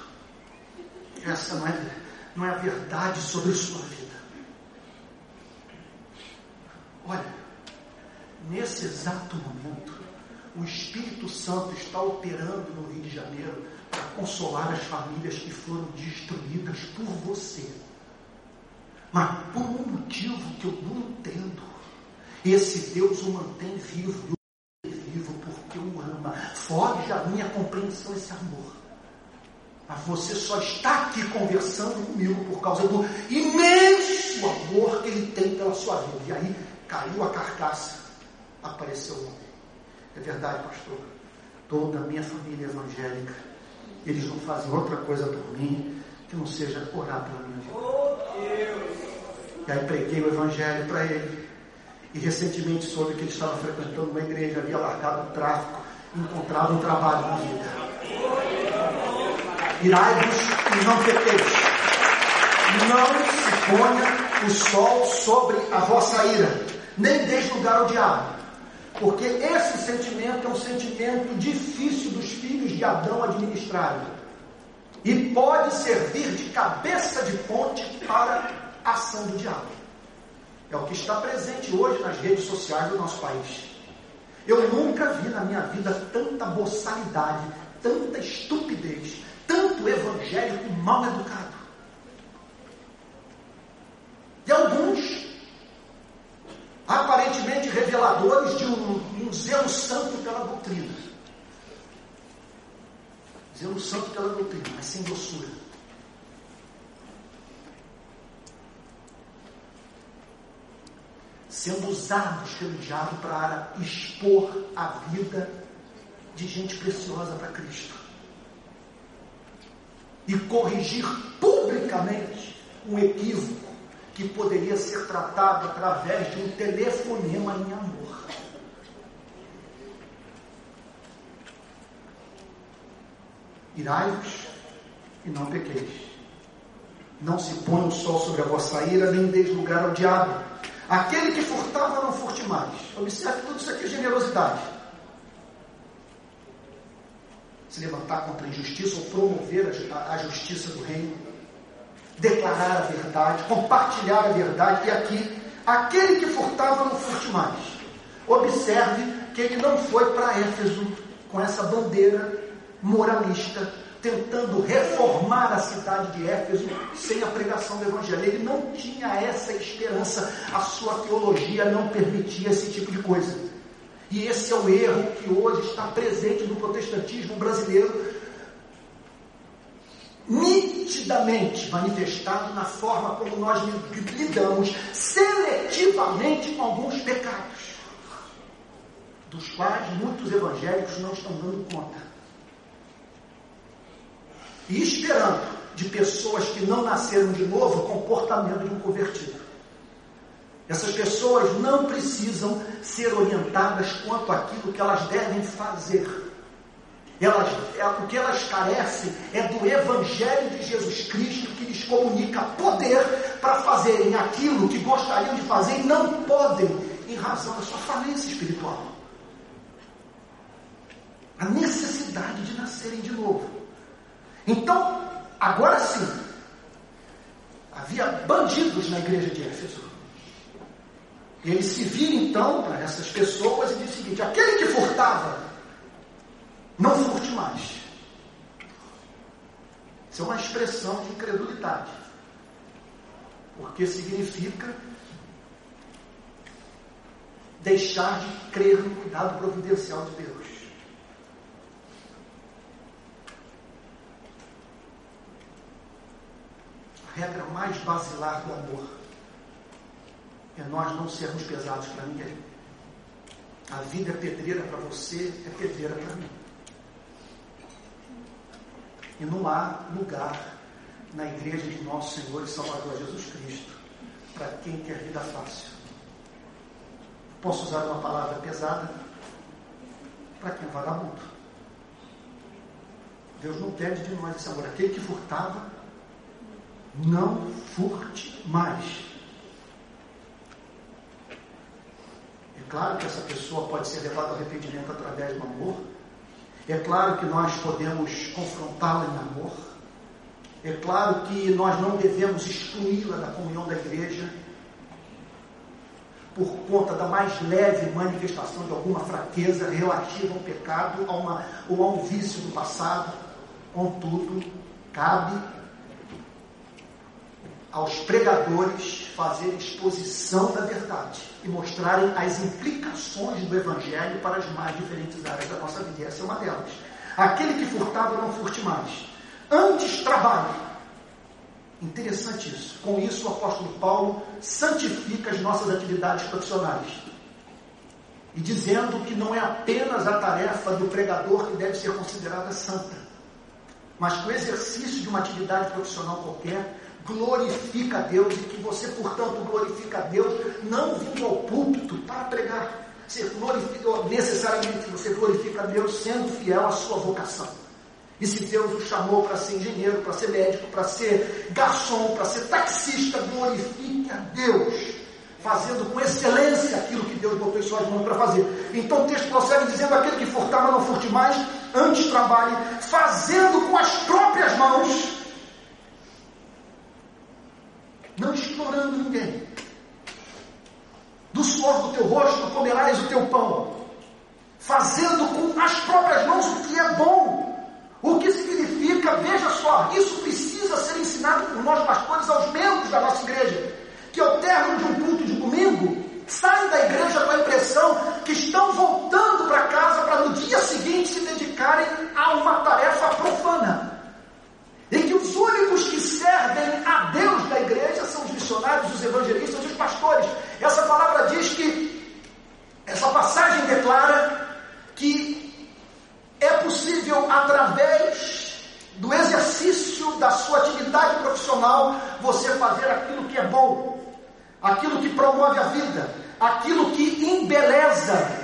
Essa não é, não é a verdade sobre a sua vida. Olha, nesse exato momento, o Espírito Santo está operando no Rio de Janeiro para consolar as famílias que foram destruídas por você. Mas por um motivo que eu não entendo, esse Deus o mantém vivo, vivo porque o ama. Foge a minha compreensão esse amor. Mas você só está aqui conversando comigo por causa do imenso amor que ele tem pela sua vida. E aí caiu a carcaça, apareceu o homem. É verdade, pastor. Toda a minha família evangélica, eles não fazem outra coisa por mim que não seja orar pela minha vida. E aí preguei o evangelho para ele. E recentemente soube que ele estava frequentando uma igreja, havia largado o tráfico, encontrado um trabalho na vida. Irai-vos e não pequeis. Não se ponha o sol sobre a vossa ira, nem deis lugar ao diabo. Porque esse sentimento é um sentimento difícil dos filhos de Adão administrarem. E pode servir de cabeça de ponte para a ação do diabo. É o que está presente hoje nas redes sociais do nosso país. Eu nunca vi na minha vida tanta boçalidade, tanta estupidez, tanto evangélico mal educado. E alguns aparentemente reveladores de um, um zelo santo pela doutrina. Zelo santo pela sem doçura. Sendo usados pelo diabo para expor a vida de gente preciosa para Cristo. E corrigir publicamente um equívoco que poderia ser tratado através de um telefonema em amor. Irai-vos e não pequeis. Não se põe o sol sobre a vossa ira, nem deis lugar ao diabo. Aquele que furtava, não furte mais. Observe tudo isso aqui generosidade. Se levantar contra a injustiça ou promover a, a justiça do reino declarar a verdade, compartilhar a verdade. E aqui, aquele que furtava não furte mais. Observe que ele não foi para Éfeso com essa bandeira moralista, tentando reformar a cidade de Éfeso sem a pregação do Evangelho. Ele não tinha essa esperança, a sua teologia não permitia esse tipo de coisa. E esse é o erro que hoje está presente no protestantismo brasileiro, nitidamente manifestado na forma como nós lidamos seletivamente com alguns pecados, dos quais muitos evangélicos não estão dando conta. E esperando de pessoas que não nasceram de novo o comportamento de um convertido. Essas pessoas não precisam ser orientadas quanto àquilo que elas devem fazer elas, é, o que elas carecem é do Evangelho de Jesus Cristo que lhes comunica poder para fazerem aquilo que gostariam de fazer e não podem, em razão da sua falência espiritual. A necessidade de nascerem de novo. Então, agora sim, havia bandidos na igreja de Éfeso. E ele se vira então para essas pessoas e diz o seguinte: aquele que furtava não furte mais. Isso é uma expressão de incredulidade. Porque significa deixar de crer no cuidado providencial de Deus. Regra mais basilar do amor é nós não sermos pesados para ninguém. A vida é pedreira para você, é pedreira para mim. E não há lugar na igreja de nosso Senhor e Salvador Jesus Cristo para quem quer vida fácil. Posso usar uma palavra pesada para quem é vagabundo. Deus não pede de nós esse amor. Aquele que furtava, não furte mais. É claro que essa pessoa pode ser levada ao arrependimento através do amor. É claro que nós podemos confrontá-la em amor. É claro que nós não devemos excluí-la da comunhão da igreja por conta da mais leve manifestação de alguma fraqueza relativa ao pecado a uma, ou a um vício do passado. Contudo, cabe aos pregadores fazer exposição da verdade e mostrarem as implicações do Evangelho para as mais diferentes áreas da nossa vida. essa é uma delas. Aquele que furtava não furte mais. Antes trabalhe. Interessante isso. Com isso, o apóstolo Paulo santifica as nossas atividades profissionais. E dizendo que não é apenas a tarefa do pregador que deve ser considerada santa, mas que o exercício de uma atividade profissional qualquer glorifica a Deus e que você, portanto, glorifica a Deus não vindo ao púlpito para pregar. Você glorifica, necessariamente você glorifica a Deus sendo fiel à sua vocação. E se Deus o chamou para ser engenheiro, para ser médico, para ser garçom, para ser taxista, glorifique a Deus, fazendo com excelência aquilo que Deus botou em suas mãos para fazer. Então o texto prossegue dizendo: aquele que furtar, mas não furte mais, antes trabalhe, fazendo com as próprias mãos não explorando ninguém. Do suor do teu rosto comerás o teu pão, fazendo com as próprias mãos o que é bom. O que significa, veja só, isso precisa ser ensinado por nós pastores aos membros da nossa igreja, que ao término de um culto de domingo, saem da igreja com a impressão que estão voltando para casa para no dia seguinte se dedicarem a uma tarefa profana. E que os únicos que servem a Deus da igreja são os missionários, os evangelistas, os pastores. Essa palavra diz que, essa passagem declara que é possível, através do exercício da sua atividade profissional, você fazer aquilo que é bom, aquilo que promove a vida, aquilo que embeleza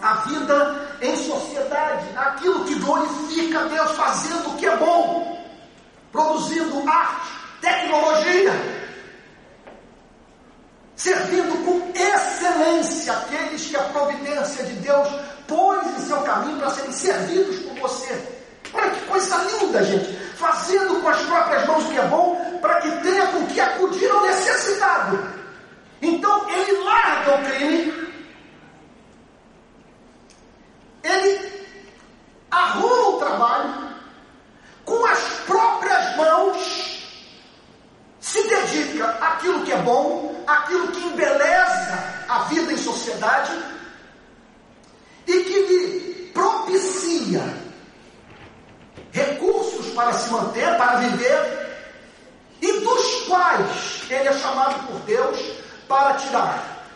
a vida em sociedade, aquilo que glorifica Deus, fazendo o que é bom produzindo arte, tecnologia, servindo com excelência aqueles que a providência de Deus pôs em seu caminho para serem servidos por você. Olha que coisa linda, gente! Fazendo com as próprias mãos o que é bom, para que tenha com que acudir ao necessitado. Então ele larga o crime, ele arruma o trabalho, com as próprias mãos, se dedica àquilo que é bom, àquilo que embeleza a vida em sociedade e que lhe propicia recursos para se manter, para viver, e dos quais ele é chamado por Deus para tirar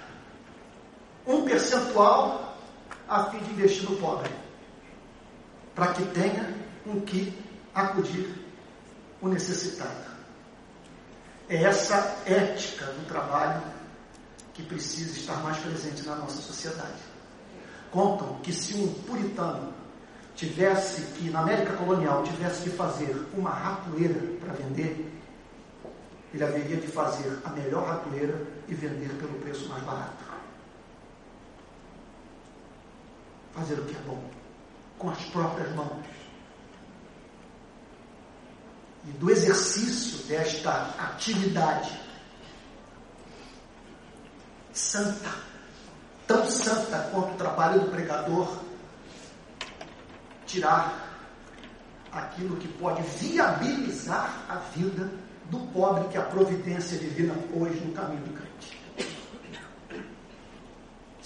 um percentual a fim de investir no pobre, para que tenha um que acudir o necessitado. É essa ética do trabalho que precisa estar mais presente na nossa sociedade. Contam que se um puritano tivesse que, na América colonial, tivesse que fazer uma ratoeira para vender, ele haveria de fazer a melhor ratoeira e vender pelo preço mais barato. Fazer o que é bom, com as próprias mãos e do exercício desta atividade santa, tão santa quanto o trabalho do pregador, tirar aquilo que pode viabilizar a vida do pobre que a providência divina pôs no caminho do crente.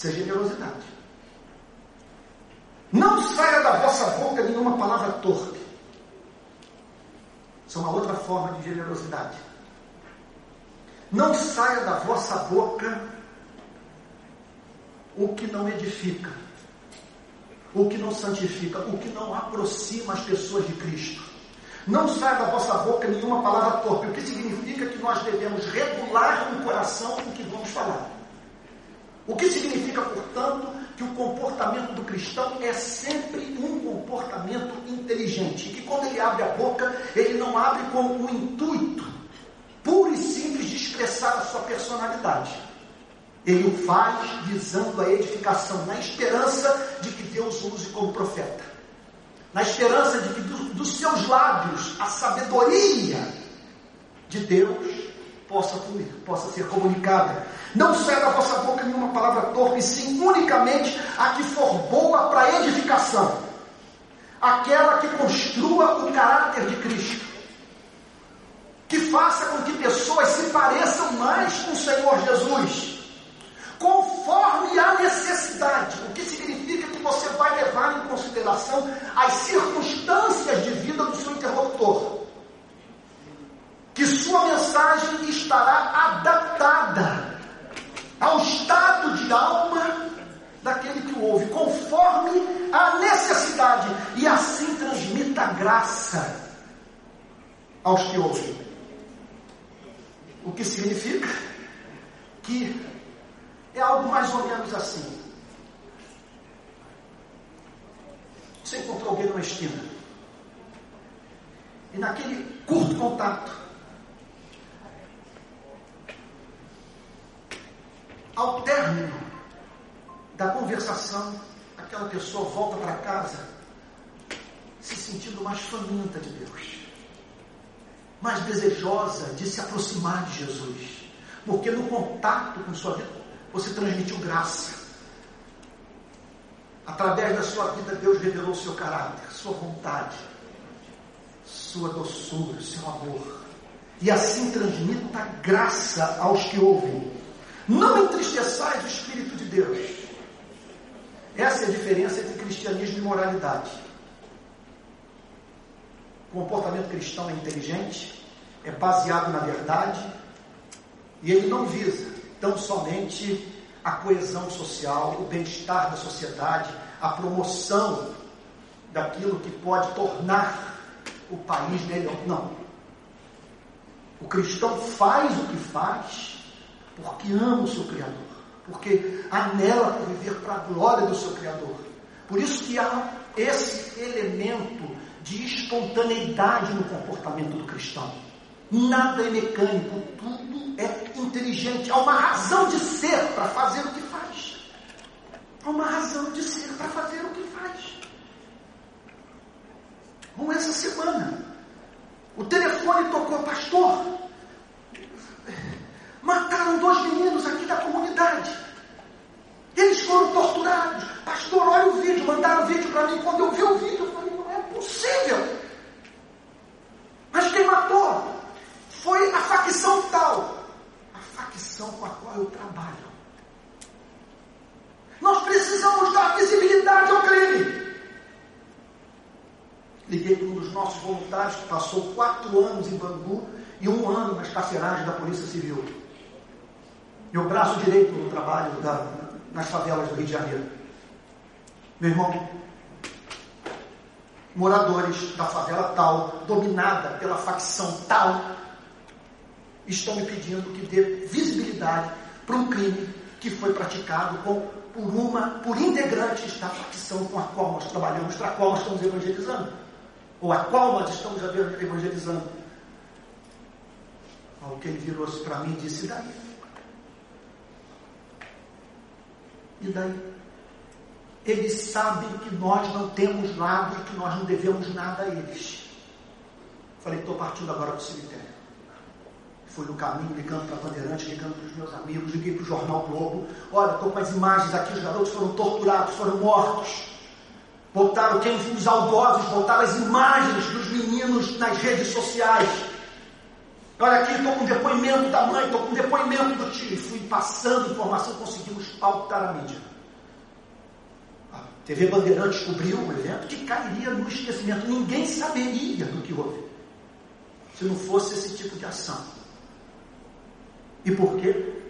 É generosidade. Não saia da vossa boca nenhuma palavra torpe. Isso é uma outra forma de generosidade. Não saia da vossa boca o que não edifica, o que não santifica, o que não aproxima as pessoas de Cristo. Não saia da vossa boca nenhuma palavra torpe, o que significa que nós devemos regular no coração o que vamos falar. O que significa, portanto, que o comportamento do cristão é sempre um comportamento inteligente, que quando ele abre a boca, ele não abre com o intuito puro e simples de expressar a sua personalidade. Ele o faz visando a edificação, na esperança de que Deus o use como profeta, na esperança de que do, dos seus lábios a sabedoria de Deus possa fluir, possa ser comunicada. Não saia da vossa boca nenhuma palavra torpe, sim unicamente a que for boa para edificação, aquela que construa o caráter de Cristo. Que faça com que pessoas se pareçam mais com o Senhor Jesus, conforme a necessidade, o que significa que você vai levar em consideração as circunstâncias de vida do seu interlocutor. Que sua mensagem estará adaptada ao estado de alma daquele que o ouve, conforme a necessidade, e assim transmita graça aos que ouvem. O que significa que é algo mais ou menos assim. Você encontrou alguém numa esquina. E naquele curto contato, ao término da conversação, aquela pessoa volta para casa se sentindo mais faminta de Deus mais desejosa de se aproximar de Jesus. Porque no contato com sua vida, você transmitiu graça. Através da sua vida, Deus revelou seu caráter, sua vontade, sua doçura, seu amor. E assim transmita graça aos que ouvem. Não entristeçais o Espírito de Deus. Essa é a diferença entre cristianismo e moralidade. O comportamento cristão é inteligente, é baseado na verdade e ele não visa tão somente a coesão social, o bem-estar da sociedade, a promoção daquilo que pode tornar o país melhor. Não. O cristão faz o que faz porque ama o seu Criador, porque anela por viver para a glória do seu Criador. Por isso que há esse elemento de espontaneidade no comportamento do cristão. Nada é mecânico, tudo é inteligente. Há uma razão de ser para fazer o que faz. Há uma razão de ser para fazer o que faz. Como essa semana, o telefone tocou, pastor. Mataram dois meninos aqui da comunidade. Eles foram torturados. Pastor, olha o vídeo, mandaram o vídeo para mim. Quando eu vi o vídeo, eu falei, possível. Mas quem matou foi a facção tal, a facção com a qual eu trabalho. Nós precisamos dar visibilidade ao crime. Liguei para um dos nossos voluntários que passou quatro anos em Bangu e um ano nas carceragens da Polícia Civil. Meu braço direito no trabalho da, nas favelas do Rio de Janeiro. Meu irmão, moradores da favela tal, dominada pela facção tal, estão me pedindo que dê visibilidade para um crime que foi praticado com, por uma, por integrantes da facção com a qual nós trabalhamos, para a qual nós estamos evangelizando, ou a qual nós estamos evangelizando. Ao que ele virou-se para mim e disse: daí? E daí? eles sabem que nós não temos nada e que nós não devemos nada a eles. Falei, estou partindo agora para o cemitério. Fui no caminho, ligando para a Bandeirante, ligando para os meus amigos, liguei para o Jornal Globo. Olha, estou com as imagens aqui, os garotos foram torturados, foram mortos. Botaram, quem os algozes, botaram as imagens dos meninos nas redes sociais. Olha aqui, estou com depoimento da mãe, estou com depoimento do tio. E fui passando informação, conseguimos pautar a mídia. TV Bandeirantes cobriu um evento que cairia no esquecimento. Ninguém saberia do que houve se não fosse esse tipo de ação. E por quê?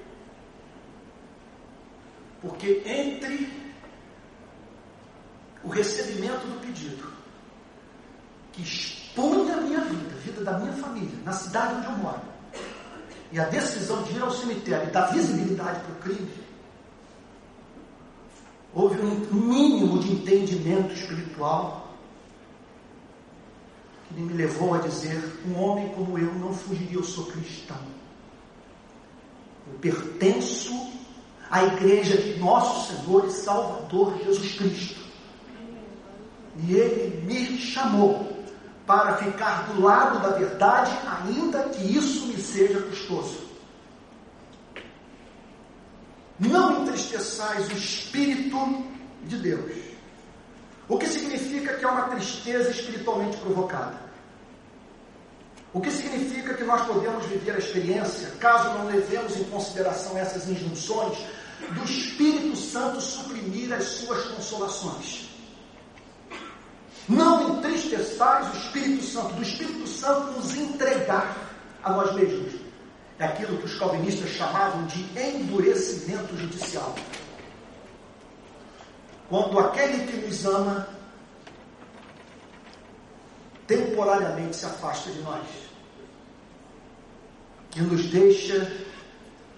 Porque entre o recebimento do pedido, que expõe a minha vida, a vida da minha família, na cidade onde eu moro, e a decisão de ir ao cemitério e dar visibilidade para o crime, houve um mínimo de entendimento espiritual que me levou a dizer: um homem como eu não fugiria, eu sou cristão. Eu pertenço à igreja de nosso Senhor e Salvador Jesus Cristo. E Ele me chamou para ficar do lado da verdade, ainda que isso me seja custoso. Não entristeçais o Espírito de Deus. O que significa que é uma tristeza espiritualmente provocada. O que significa que nós podemos viver a experiência, caso não levemos em consideração essas injunções, do Espírito Santo suprimir as suas consolações. Não entristeçais o Espírito Santo, do Espírito Santo nos entregar a nós mesmos. É aquilo que os calvinistas chamavam de endurecimento judicial. Quando aquele que nos ama temporariamente se afasta de nós e nos deixa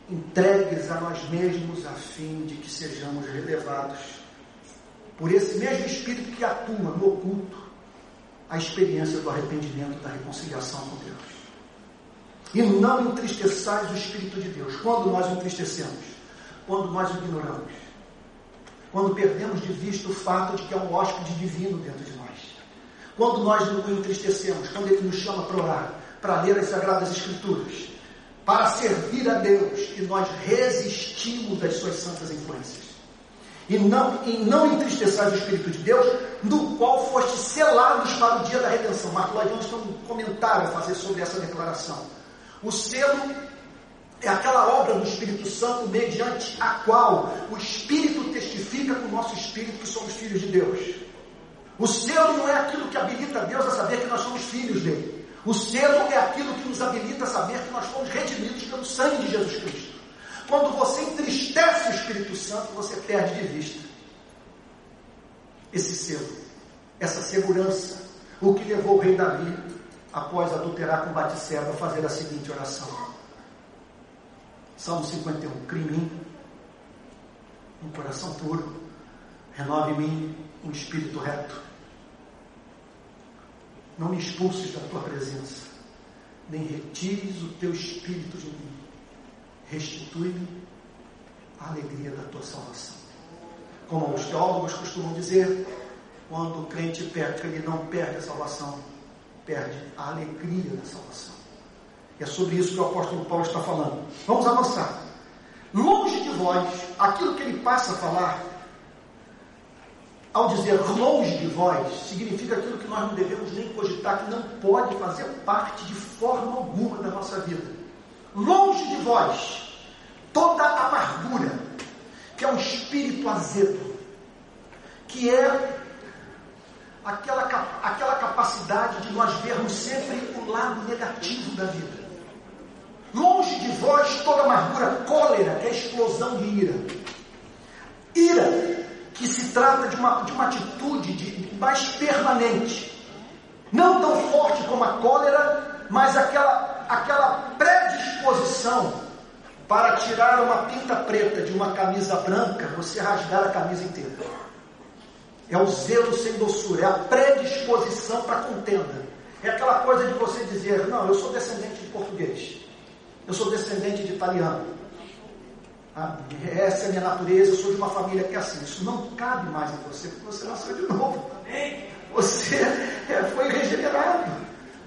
entregues a nós mesmos a fim de que sejamos relevados por esse mesmo Espírito que atua no oculto a experiência do arrependimento, da reconciliação com Deus. E não entristeçais o Espírito de Deus. Quando nós entristecemos? Quando nós ignoramos. Quando perdemos de vista o fato de que é um hóspede divino dentro de nós. Quando nós o entristecemos, quando ele nos chama para orar, para ler as Sagradas Escrituras, para servir a Deus, e nós resistimos das suas santas influências. E não, e não entristeçais o Espírito de Deus, no qual foste selados para o dia da redenção. Marco Lloyd tem um comentário a fazer sobre essa declaração. O selo é aquela obra do Espírito Santo mediante a qual o Espírito testifica com o nosso Espírito que somos filhos de Deus. O selo não é aquilo que habilita Deus a saber que nós somos filhos dele. O selo é aquilo que nos habilita a saber que nós fomos redimidos pelo sangue de Jesus Cristo. Quando você entristece o Espírito Santo, você perde de vista esse selo, essa segurança. O que levou o rei Davi após adulterar com Batisseba, a fazer a seguinte oração. Salmo 51. Crie em mim um coração puro, renove em mim um espírito reto. Não me expulses da tua presença, nem retires o teu espírito de mim. Restitui-me a alegria da tua salvação. Como os teólogos costumam dizer, quando o crente peca, ele não perde a salvação, perde a alegria da salvação. E é sobre isso que o apóstolo Paulo está falando. Vamos avançar. Longe de vós, aquilo que ele passa a falar, ao dizer longe de vós, significa aquilo que nós não devemos nem cogitar, que não pode fazer parte de forma alguma da nossa vida. Longe de vós, toda amargura, que é um espírito azedo, que é aquela, aquela capacidade de nós vermos sempre o lado negativo da vida. Longe de vós toda amargura, cólera, que é explosão de ira. Ira, que se trata de uma, de uma atitude de, mais permanente. Não tão forte como a cólera, mas aquela, aquela predisposição para tirar uma pinta preta de uma camisa branca, você rasgar a camisa inteira. É o zelo sem doçura, é a predisposição para contenda. É aquela coisa de você dizer: Não, eu sou descendente de português, eu sou descendente de italiano. Ah, essa é a minha natureza, eu sou de uma família que é assim. Isso não cabe mais em você, porque você nasceu de novo. Você.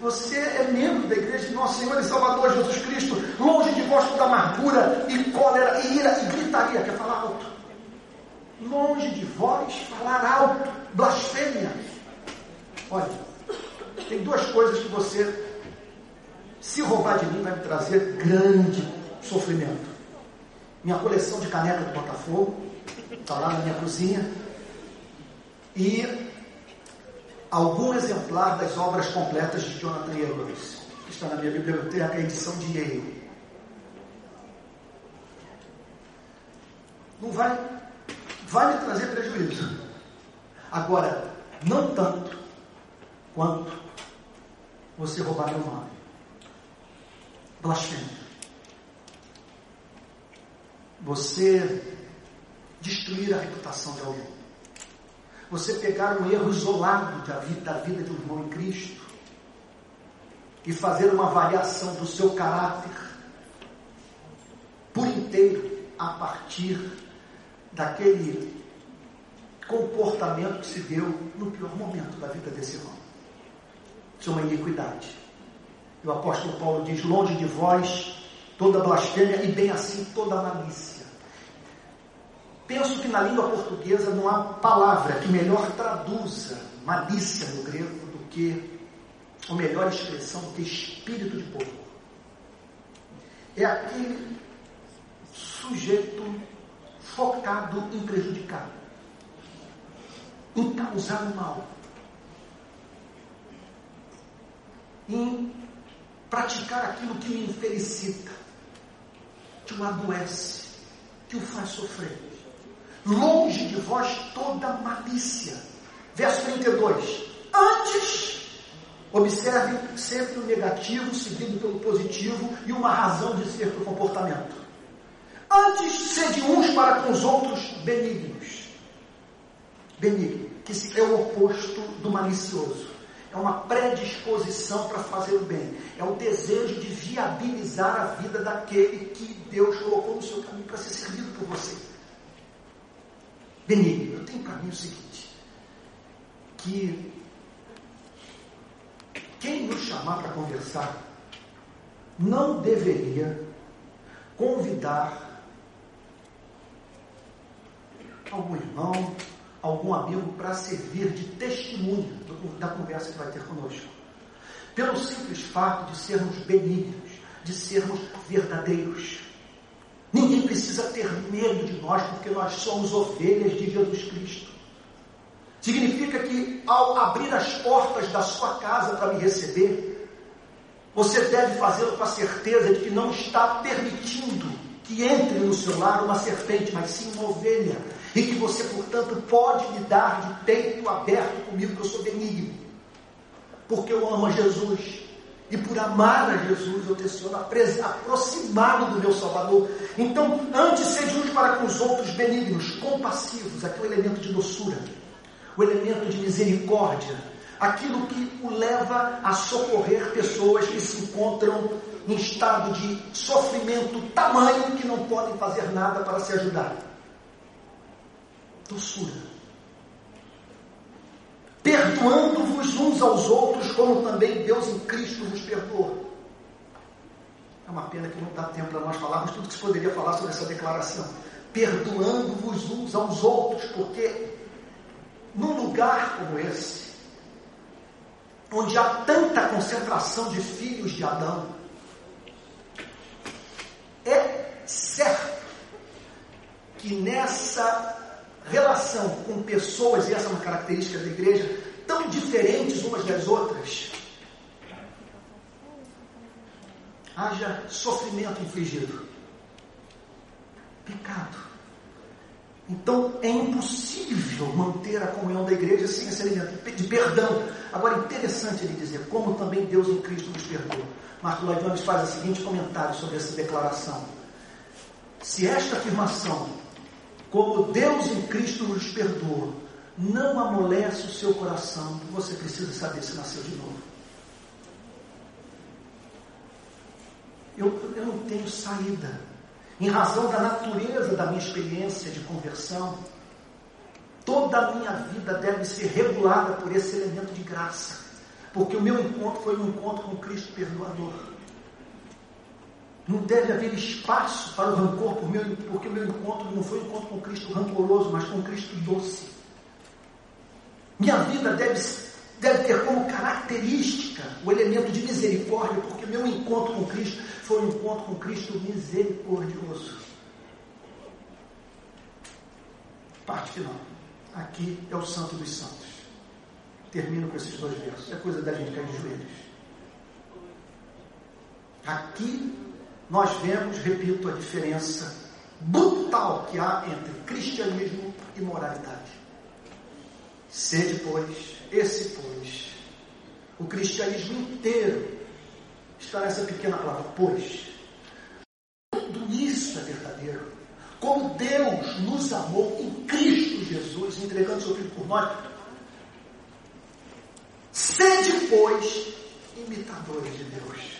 Você é membro da igreja de nosso Senhor e Salvador Jesus Cristo. Longe de vós toda amargura e cólera e ira e gritaria. Quer falar alto? longe de vós falar alto, blasfêmia. Olha, tem duas coisas que você, se roubar de mim, vai me trazer grande sofrimento. Minha coleção de caneca do Botafogo, está lá na minha cozinha, e algum exemplar das obras completas de Jonathan Edwards, que está na minha biblioteca, a edição de Yale. Não vai, vai me trazer prejuízo. Agora, não tanto quanto você roubar meu nome. Blasfêmia. Você destruir a reputação de alguém. Você pegar um erro isolado da vida, da vida de um irmão em Cristo e fazer uma avaliação do seu caráter por inteiro a partir daquele comportamento que se deu no pior momento da vida desse irmão. Isso é uma iniquidade. E o apóstolo Paulo diz: longe de vós toda blasfêmia e bem assim toda malícia. Penso que na língua portuguesa não há palavra que melhor traduza malícia no grego do que, ou melhor expressão, do que espírito de povo. É aquele sujeito focado em prejudicar, em causar o mal, em praticar aquilo que me infelicita, que o adoece, que o faz sofrer longe de vós toda malícia. Verso 32. Antes, observe sempre o negativo seguido pelo positivo e uma razão de ser para o comportamento. Antes, sede uns para com os outros benignos. Benigno, que é o oposto do malicioso. É uma predisposição para fazer o bem. É o desejo de viabilizar a vida daquele que Deus colocou no seu caminho para ser servido por você benigno. Eu tenho para mim o seguinte: que quem nos chamar para conversar não deveria convidar algum irmão, algum amigo para servir de testemunha da conversa que vai ter conosco. Pelo simples fato de sermos benignos, de sermos verdadeiros. Ninguém precisa ter medo de nós, porque nós somos ovelhas de Jesus Cristo. Significa que ao abrir as portas da sua casa para me receber, você deve fazê-lo com a certeza de que não está permitindo que entre no seu lar uma serpente, mas sim uma ovelha. E que você, portanto, pode me dar de peito aberto comigo, que eu sou benigno. Porque eu amo a Jesus e por amar a Jesus, eu tenciono aproximado do meu Salvador. Então, antes uns para com os outros benignos, compassivos, aquele elemento de doçura, o elemento de misericórdia, aquilo que o leva a socorrer pessoas que se encontram em estado de sofrimento tamanho que não podem fazer nada para se ajudar. Doçura perdoando-vos uns aos outros, como também Deus em Cristo vos perdoou. É uma pena que não dá tempo para nós falarmos tudo que se poderia falar sobre essa declaração. Perdoando-vos uns aos outros, porque num lugar como esse, onde há tanta concentração de filhos de Adão, é certo que nessa relação com pessoas, e essa é uma característica da igreja, tão diferentes umas das outras, haja sofrimento infligido. Pecado. Então é impossível manter a comunhão da igreja sem esse elemento de perdão. Agora, interessante ele dizer, como também Deus em Cristo nos perdoa. Marco Lloyd faz o seguinte comentário sobre essa declaração. Se esta afirmação como Deus em Cristo nos perdoa, não amolece o seu coração, você precisa saber se nasceu de novo. Eu, eu não tenho saída, em razão da natureza da minha experiência de conversão. Toda a minha vida deve ser regulada por esse elemento de graça, porque o meu encontro foi um encontro com Cristo perdoador. Não deve haver espaço para o rancor, porque o meu encontro não foi um encontro com Cristo rancoroso, mas com Cristo doce. Minha vida deve, deve ter como característica o elemento de misericórdia, porque meu encontro com Cristo foi um encontro com Cristo misericordioso. Parte final. Aqui é o Santo dos Santos. Termino com esses dois versos. É coisa da gente cair de joelhos. Aqui nós vemos, repito, a diferença brutal que há entre cristianismo e moralidade. Sede, pois, esse, pois, o cristianismo inteiro está nessa pequena palavra, pois. Tudo isso é verdadeiro. Como Deus nos amou em Cristo Jesus, entregando seu Filho por nós. Sede, pois, imitadores de Deus.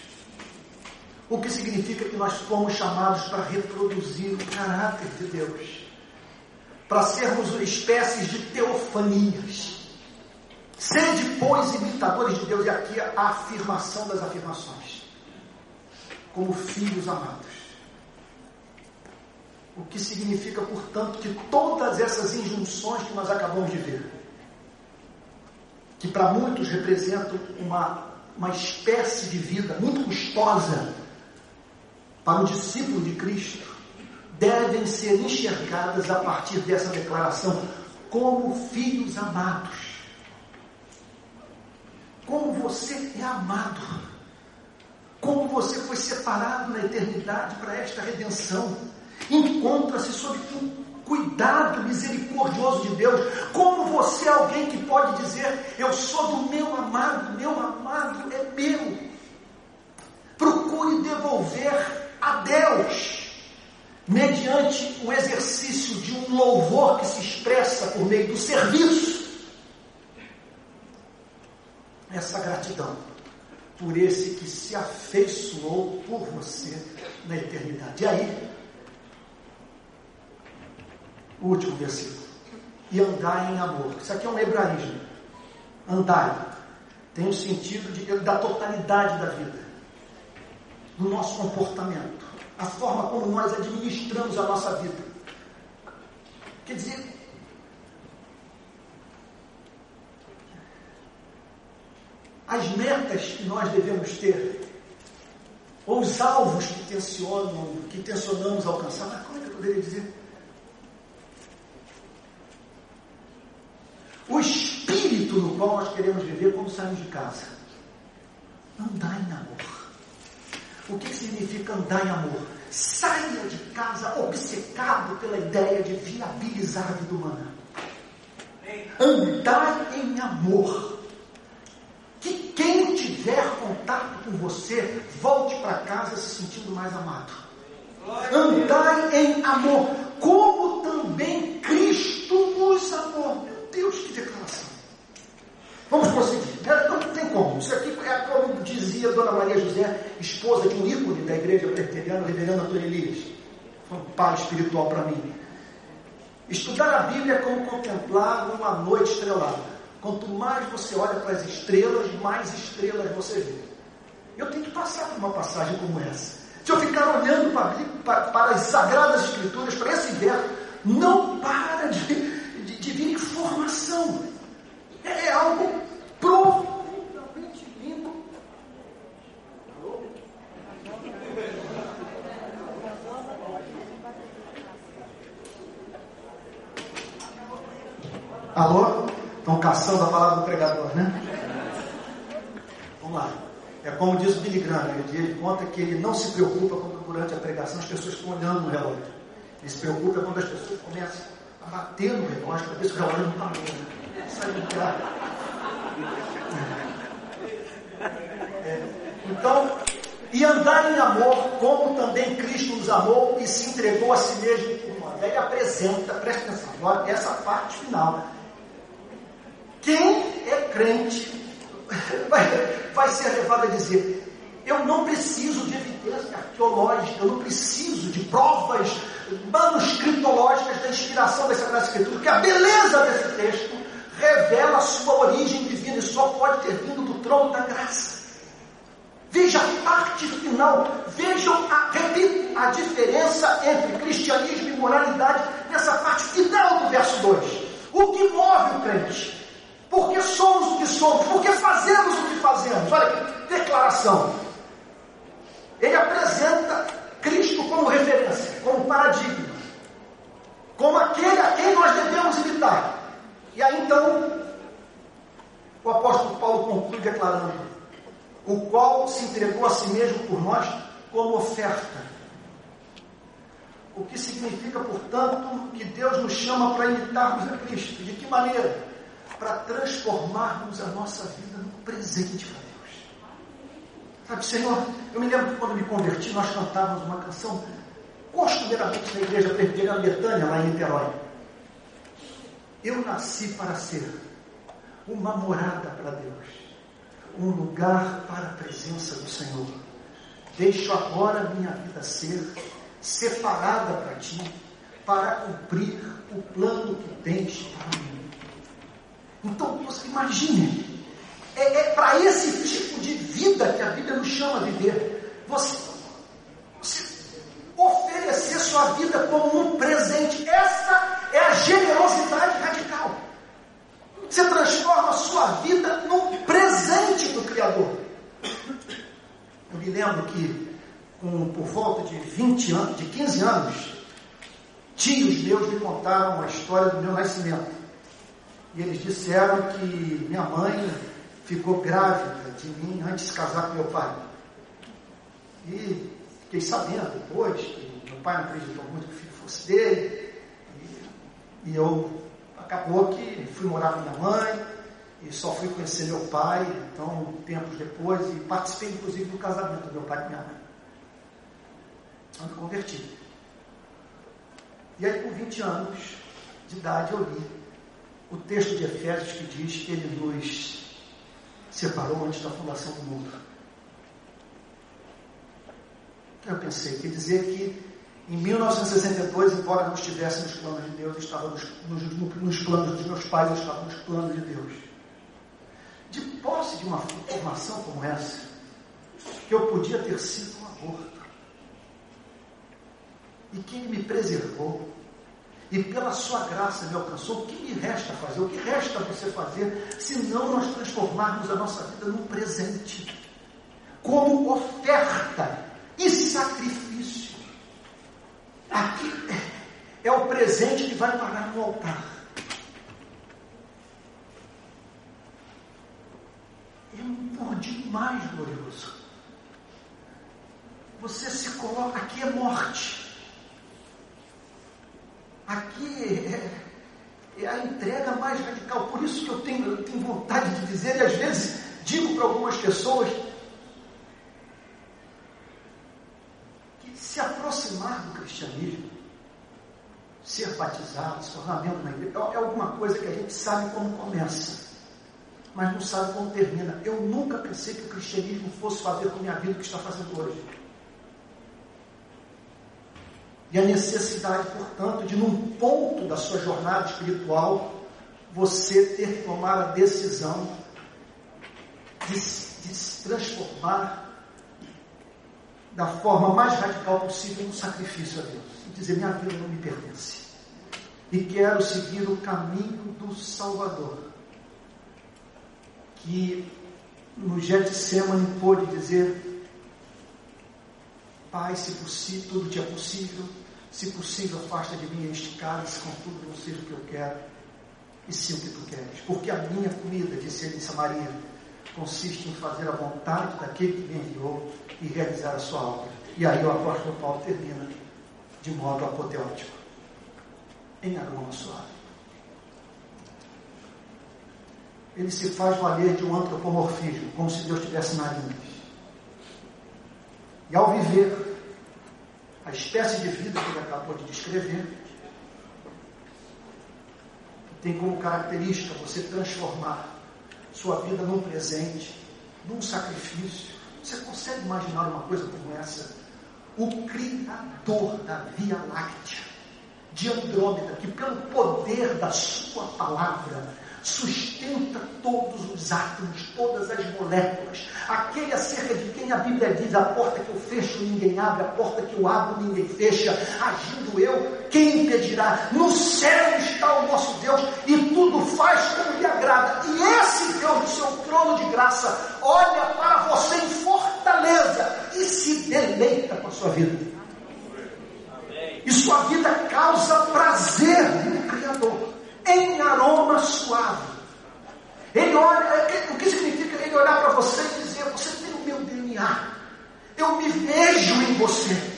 O que significa que nós fomos chamados para reproduzir o caráter de Deus, para sermos espécies de teofanias. Sede, pois, imitadores de Deus, e aqui a afirmação das afirmações, como filhos amados. O que significa, portanto, que todas essas injunções que nós acabamos de ver, que para muitos representam uma, uma espécie de vida muito custosa, para o discípulo de Cristo devem ser enxergadas a partir dessa declaração como filhos amados. Como você é amado. Como você foi separado na eternidade para esta redenção. Encontra-se sob cuidado misericordioso de Deus. Como você é alguém que pode dizer: Eu sou do meu amado, meu amado é meu. Procure devolver a Deus, mediante o exercício de um louvor que se expressa por meio do serviço. Essa gratidão por esse que se afeiçoou por você na eternidade. E aí, o último versículo. E andar em amor. Isso aqui é um hebraísmo. Andar tem o sentido de, da totalidade da vida do nosso comportamento, a forma como nós administramos a nossa vida. Quer dizer, as metas que nós devemos ter, ou os alvos que tensionam, que tensionamos alcançar, mas como é que eu poderia dizer? O espírito no qual nós queremos viver quando saímos de casa. Não dá em amor. O que significa andar em amor? Saia de casa obcecado pela ideia de viabilizar a vida humana. Andar em amor. Que quem tiver contato com você volte para casa se sentindo mais amado. Andar em amor, como também Cristo nos amou. Meu Deus, que declaração! Vamos prosseguir. Não tem como. Isso aqui é como dizia Dona Maria José, esposa de um ícone da igreja presbiteriana, reverendo Antônio Elias. Foi um pai espiritual para mim. Estudar a Bíblia é como contemplar uma noite estrelada. Quanto mais você olha para as estrelas, mais estrelas você vê. Eu tenho que passar por uma passagem como essa. Se eu ficar olhando para as Sagradas Escrituras, para esse verso, não para de, de, de vir informação. É, é algo profundamente lindo. Alô? Estão caçando a palavra do pregador, né? Vamos lá. É como diz o Billy Graham, ele, conta que ele não se preocupa quando durante a pregação as pessoas estão olhando no relógio. Ele se preocupa quando as pessoas começam a bater no relógio para ver se o relógio não está morto. Então, e andar em amor, como também Cristo nos amou e se entregou a si mesmo por nós. Aí apresenta, presta atenção, agora essa parte final. Quem é crente vai, vai ser levado a dizer: eu não preciso de evidência arqueológica, eu não preciso de provas manuscritológicas da inspiração dessa Sagrada Escritura, porque a beleza desse texto revela a sua origem divina e só pode ter vindo do trono da graça. Veja a parte final, vejam a, repito, a diferença entre cristianismo e moralidade nessa parte final do verso 2. O que move o crente? Por que somos o que somos? Por que fazemos o que fazemos? Olha declaração. Ele apresenta Cristo como referência, como paradigma, como aquele a quem nós devemos imitar. E aí então, o apóstolo Paulo conclui declarando: o qual se entregou a si mesmo por nós como oferta, O que significa, portanto, que Deus nos chama para imitarmos a Cristo. De que maneira? Para transformarmos a nossa vida no presente para Deus. Sabe, Senhor, eu me lembro que quando me converti, nós cantávamos uma canção costumeiramente na igreja presbiteriana Betânia, lá em Niterói. Eu nasci para ser uma morada para Deus, um lugar para a presença do Senhor. Deixo agora minha vida ser separada para ti, para cumprir o plano que tens para mim. Então, imagine, é, é para esse tipo de vida que a Bíblia nos chama a viver. Você, você oferecer sua vida como um presente. Essa é a generosidade radical. Você transforma a sua vida num presente do Criador. Eu me lembro que, com, por volta de 20 anos, de 15 anos, tios meus me contaram a história do meu nascimento. E eles disseram que minha mãe ficou grávida de mim antes de casar com meu pai. E fiquei sabendo depois que meu pai não acreditou muito que o filho fosse dele. E, e eu acabou que fui morar com minha mãe e só fui conhecer meu pai, então, tempos depois, e participei inclusive do casamento do meu pai com minha mãe. Então me converti. E aí, com 20 anos de idade, eu li o texto de Efésios que diz que ele nos separou antes da fundação do mundo. Eu pensei, quer dizer que em 1962, embora não estivesse nos planos de Deus, eu estava nos, nos, nos planos dos meus pais, eu estava nos planos de Deus. De posse de uma informação como essa, que eu podia ter sido um aborto. E que Ele me preservou. E pela sua graça me alcançou. O que me resta fazer? O que resta você fazer se não nós transformarmos a nossa vida num presente? Como oferta e sacrifício. Aqui é o presente que vai parar no altar. É um por demais glorioso. Você se coloca, aqui é morte. Aqui é, é a entrega mais radical. Por isso que eu tenho, eu tenho vontade de dizer, e às vezes digo para algumas pessoas, se aproximar do cristianismo, ser batizado, se tornar membro da igreja, é alguma coisa que a gente sabe como começa, mas não sabe como termina. Eu nunca pensei que o cristianismo fosse fazer com a minha vida o que está fazendo hoje. E a necessidade, portanto, de num ponto da sua jornada espiritual, você ter que tomar a decisão de, de se transformar da forma mais radical possível um sacrifício a Deus. E dizer, minha vida não me pertence. E quero seguir o caminho do Salvador. Que no Getsemane pôde dizer, Pai, se possível, tudo te é possível, se possível, afasta de mim este cálice, contudo não seja o que eu quero, e sim o que tu queres. Porque a minha comida, disse ele em Samaria, consiste em fazer a vontade daquele que me enviou e realizar a sua obra. E aí o apóstolo Paulo termina de modo apoteótico, em aroma suave. Ele se faz valer de um antropomorfismo, como se Deus tivesse narinas. E ao viver a espécie de vida que ele acabou de descrever, tem como característica você transformar sua vida num presente, num sacrifício. Você consegue imaginar uma coisa como essa? O Criador da Via Láctea, de Andrômeda, que pelo poder da sua palavra sustenta todos os átomos, todas as moléculas. Aquele acerca de quem a Bíblia diz: a porta que eu fecho, ninguém abre, a porta que eu abro, ninguém fecha. Agindo eu, quem impedirá? No céu está o nosso Deus e tudo faz como lhe agrada. E esse Deus do seu trono de graça olha para você em fortaleza e se deleita com a sua vida. E sua vida causa prazer no Criador em aroma suave. Ele olha, é, é, o que significa ele olhar para você e dizer: Você tem o meu DNA, eu me vejo em você.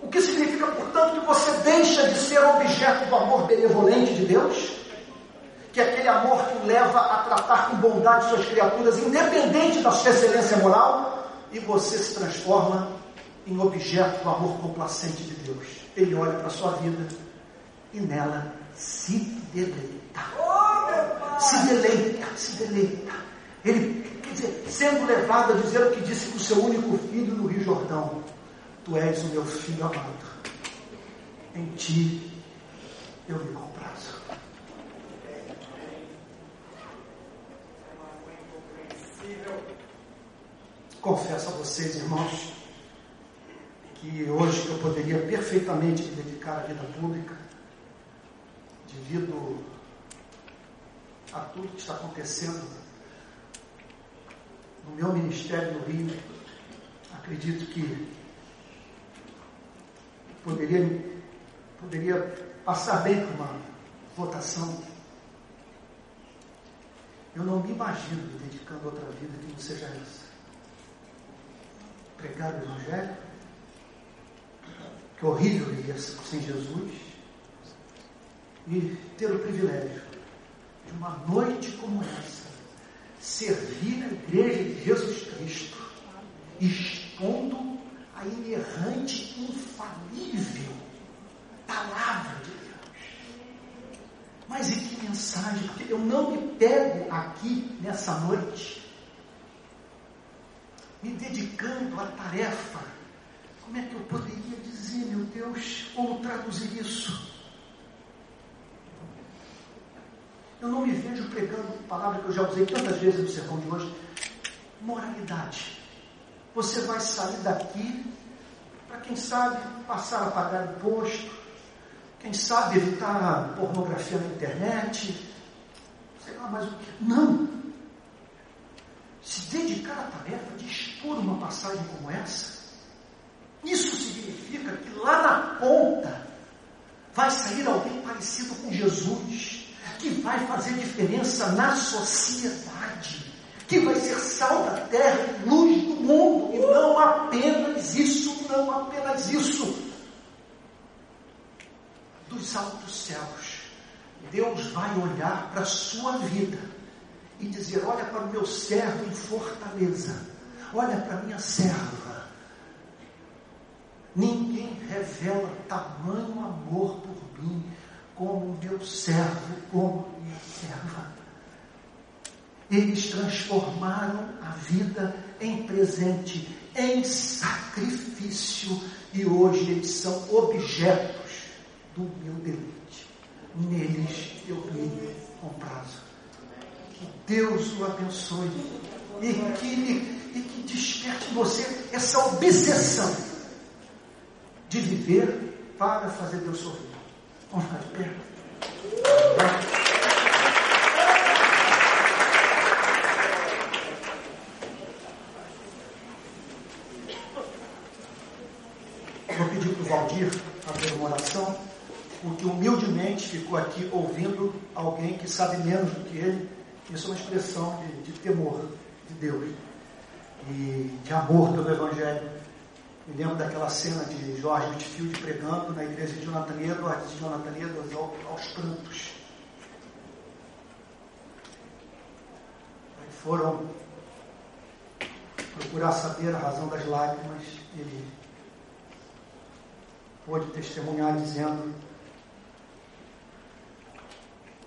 O que significa, portanto, que você deixa de ser objeto do amor benevolente de Deus, que é aquele amor que o leva a tratar com bondade suas criaturas, independente da sua excelência moral, e você se transforma em objeto do amor complacente de Deus. Ele olha para a sua vida e nela se deleita. Se deleita, se deleita. Ele, quer dizer, sendo levado a dizer o que disse para o seu único filho no Rio Jordão: Tu és o meu filho amado. Em ti eu me comprazo. Confesso a vocês, irmãos, que hoje eu poderia perfeitamente me dedicar à vida pública, devido a tudo que está acontecendo no meu ministério no Rio. Acredito que poderia, poderia passar bem por uma votação. Eu não me imagino me dedicando a outra vida que não seja essa. Pregar o Evangelho, que horrível viver sem Jesus, e ter o privilégio de uma noite como essa, servir a igreja de Jesus Cristo, expondo a inerrante, infalível palavra de Deus. Mas e que mensagem? Porque eu não me pego aqui nessa noite me dedicando à tarefa. Como é que eu poderia dizer, meu Deus, como traduzir isso? Eu não pregando palavra que eu já usei tantas vezes no sermão de hoje. Moralidade. Você vai sair daqui para, quem sabe, passar a pagar imposto, quem sabe evitar pornografia na internet, sei lá mais o que. Não! Se dedicar à tarefa de expor uma passagem como essa, isso significa que lá na ponta vai sair alguém parecido com Jesus, que vai fazer diferença na sociedade que vai ser sal da terra luz do mundo, e não apenas isso, não apenas isso. Dos altos céus, Deus vai olhar para a sua vida e dizer: Olha para o meu servo em fortaleza, olha para a minha serva. Ninguém revela tamanho amor por mim como meu servo, como minha serva. Eles transformaram a vida em presente, em sacrifício, e hoje eles são objetos do meu deleite. Neles eu me comprazo. Que Deus o abençoe e que, e que desperte em você essa obsessão de viver para fazer Deus sorrir. Vamos ficar de pé? Valdir fazer uma oração, porque humildemente ficou aqui ouvindo alguém que sabe menos do que ele. Isso é uma expressão de, de temor de Deus e de amor pelo Evangelho. Me lembro daquela cena de Jorge Whitfield pregando na igreja de Jonathan Edwards, Jonathan Edwards aos, aos prantos. Aí foram procurar saber a razão das lágrimas. Ele pôde testemunhar dizendo: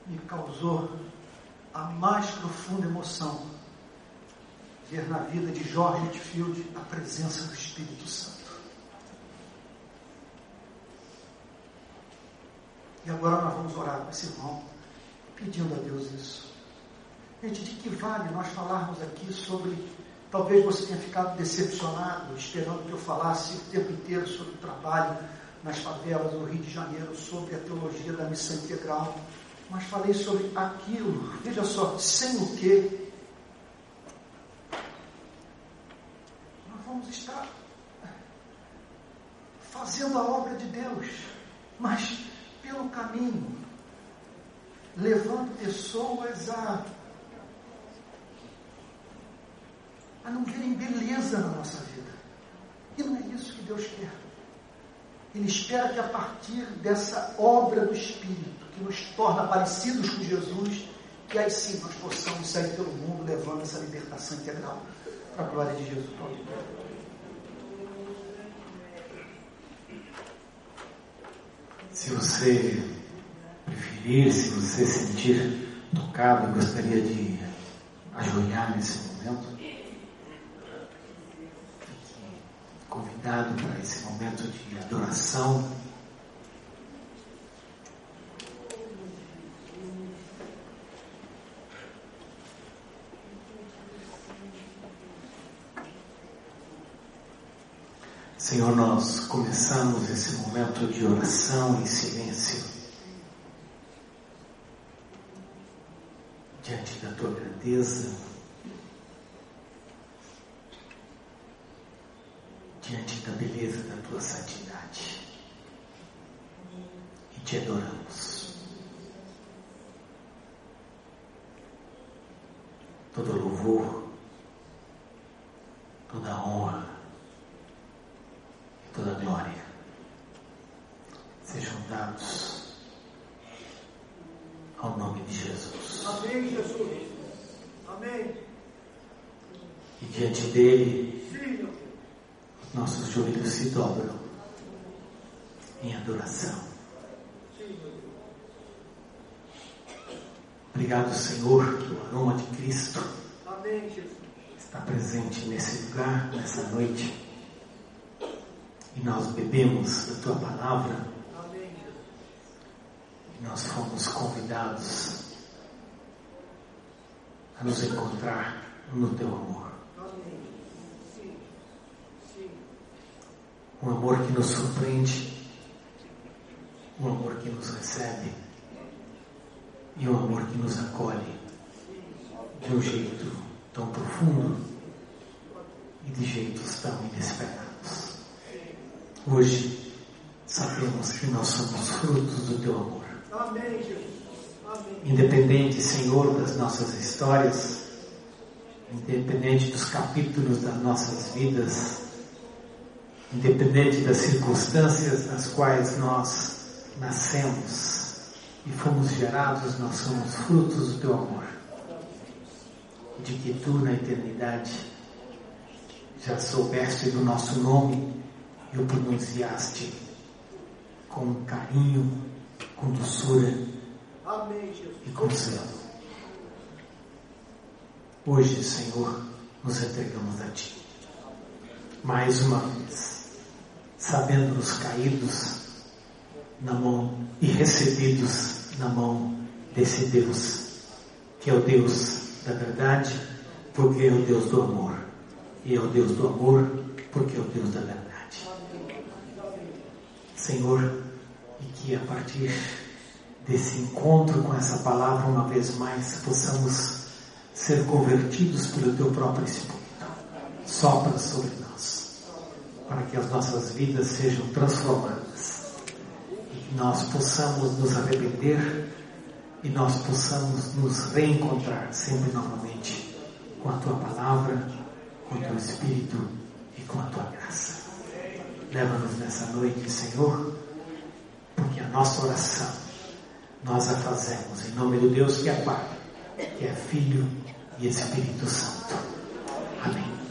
me causou a mais profunda emoção ver na vida de Jorge Whitfield a presença do Espírito Santo. E agora nós vamos orar com esse irmão, pedindo a Deus isso. Gente, de que vale nós falarmos aqui sobre. Talvez você tenha ficado decepcionado, esperando que eu falasse o tempo inteiro sobre o trabalho nas favelas do Rio de Janeiro sobre a teologia da missão integral, mas falei sobre aquilo, veja só, sem o que nós vamos estar fazendo a obra de Deus, mas pelo caminho, levando pessoas a, a não verem beleza na nossa vida. E não é isso que Deus quer. Ele espera que a partir dessa obra do Espírito, que nos torna parecidos com Jesus, que aí sim nós possamos sair pelo mundo levando essa libertação integral para a glória de Jesus. Se você preferir, se você sentir tocado gostaria de ajoelhar nesse momento, convidado para esse momento de adoração. Senhor, nós começamos esse momento de oração em silêncio. Diante da tua grandeza, diante da beleza da tua santidade. E te adoramos. Todo louvor, toda honra, e toda glória sejam dados ao nome de Jesus. Amém, Jesus. Amém. E diante dele, Sim, nossos joelhos se dobram em adoração. Obrigado, Senhor, que o aroma de Cristo está presente nesse lugar, nessa noite. E nós bebemos da tua palavra. Nós fomos convidados a nos encontrar no teu amor. um amor que nos surpreende, um amor que nos recebe e um amor que nos acolhe de um jeito tão profundo e de jeitos tão inesperados. Hoje sabemos que nós somos frutos do teu amor. Independente, Senhor, das nossas histórias, independente dos capítulos das nossas vidas, independente das circunstâncias nas quais nós nascemos e fomos gerados, nós somos frutos do teu amor. De que tu, na eternidade, já soubeste do nosso nome e o pronunciaste com carinho, com doçura e com zelo. Hoje, Senhor, nos entregamos a Ti. Mais uma vez sabendo-nos caídos na mão e recebidos na mão desse Deus, que é o Deus da verdade, porque é o Deus do amor, e é o Deus do amor, porque é o Deus da verdade. Senhor, que a partir desse encontro com essa palavra, uma vez mais, possamos ser convertidos pelo Teu próprio Espírito. Sopra sobre nós para que as nossas vidas sejam transformadas e que nós possamos nos arrepender e nós possamos nos reencontrar sempre novamente com a tua palavra, com o teu Espírito e com a tua graça. Leva-nos nessa noite, Senhor, porque a nossa oração nós a fazemos em nome do Deus que é Pai, que é Filho e Espírito Santo. Amém.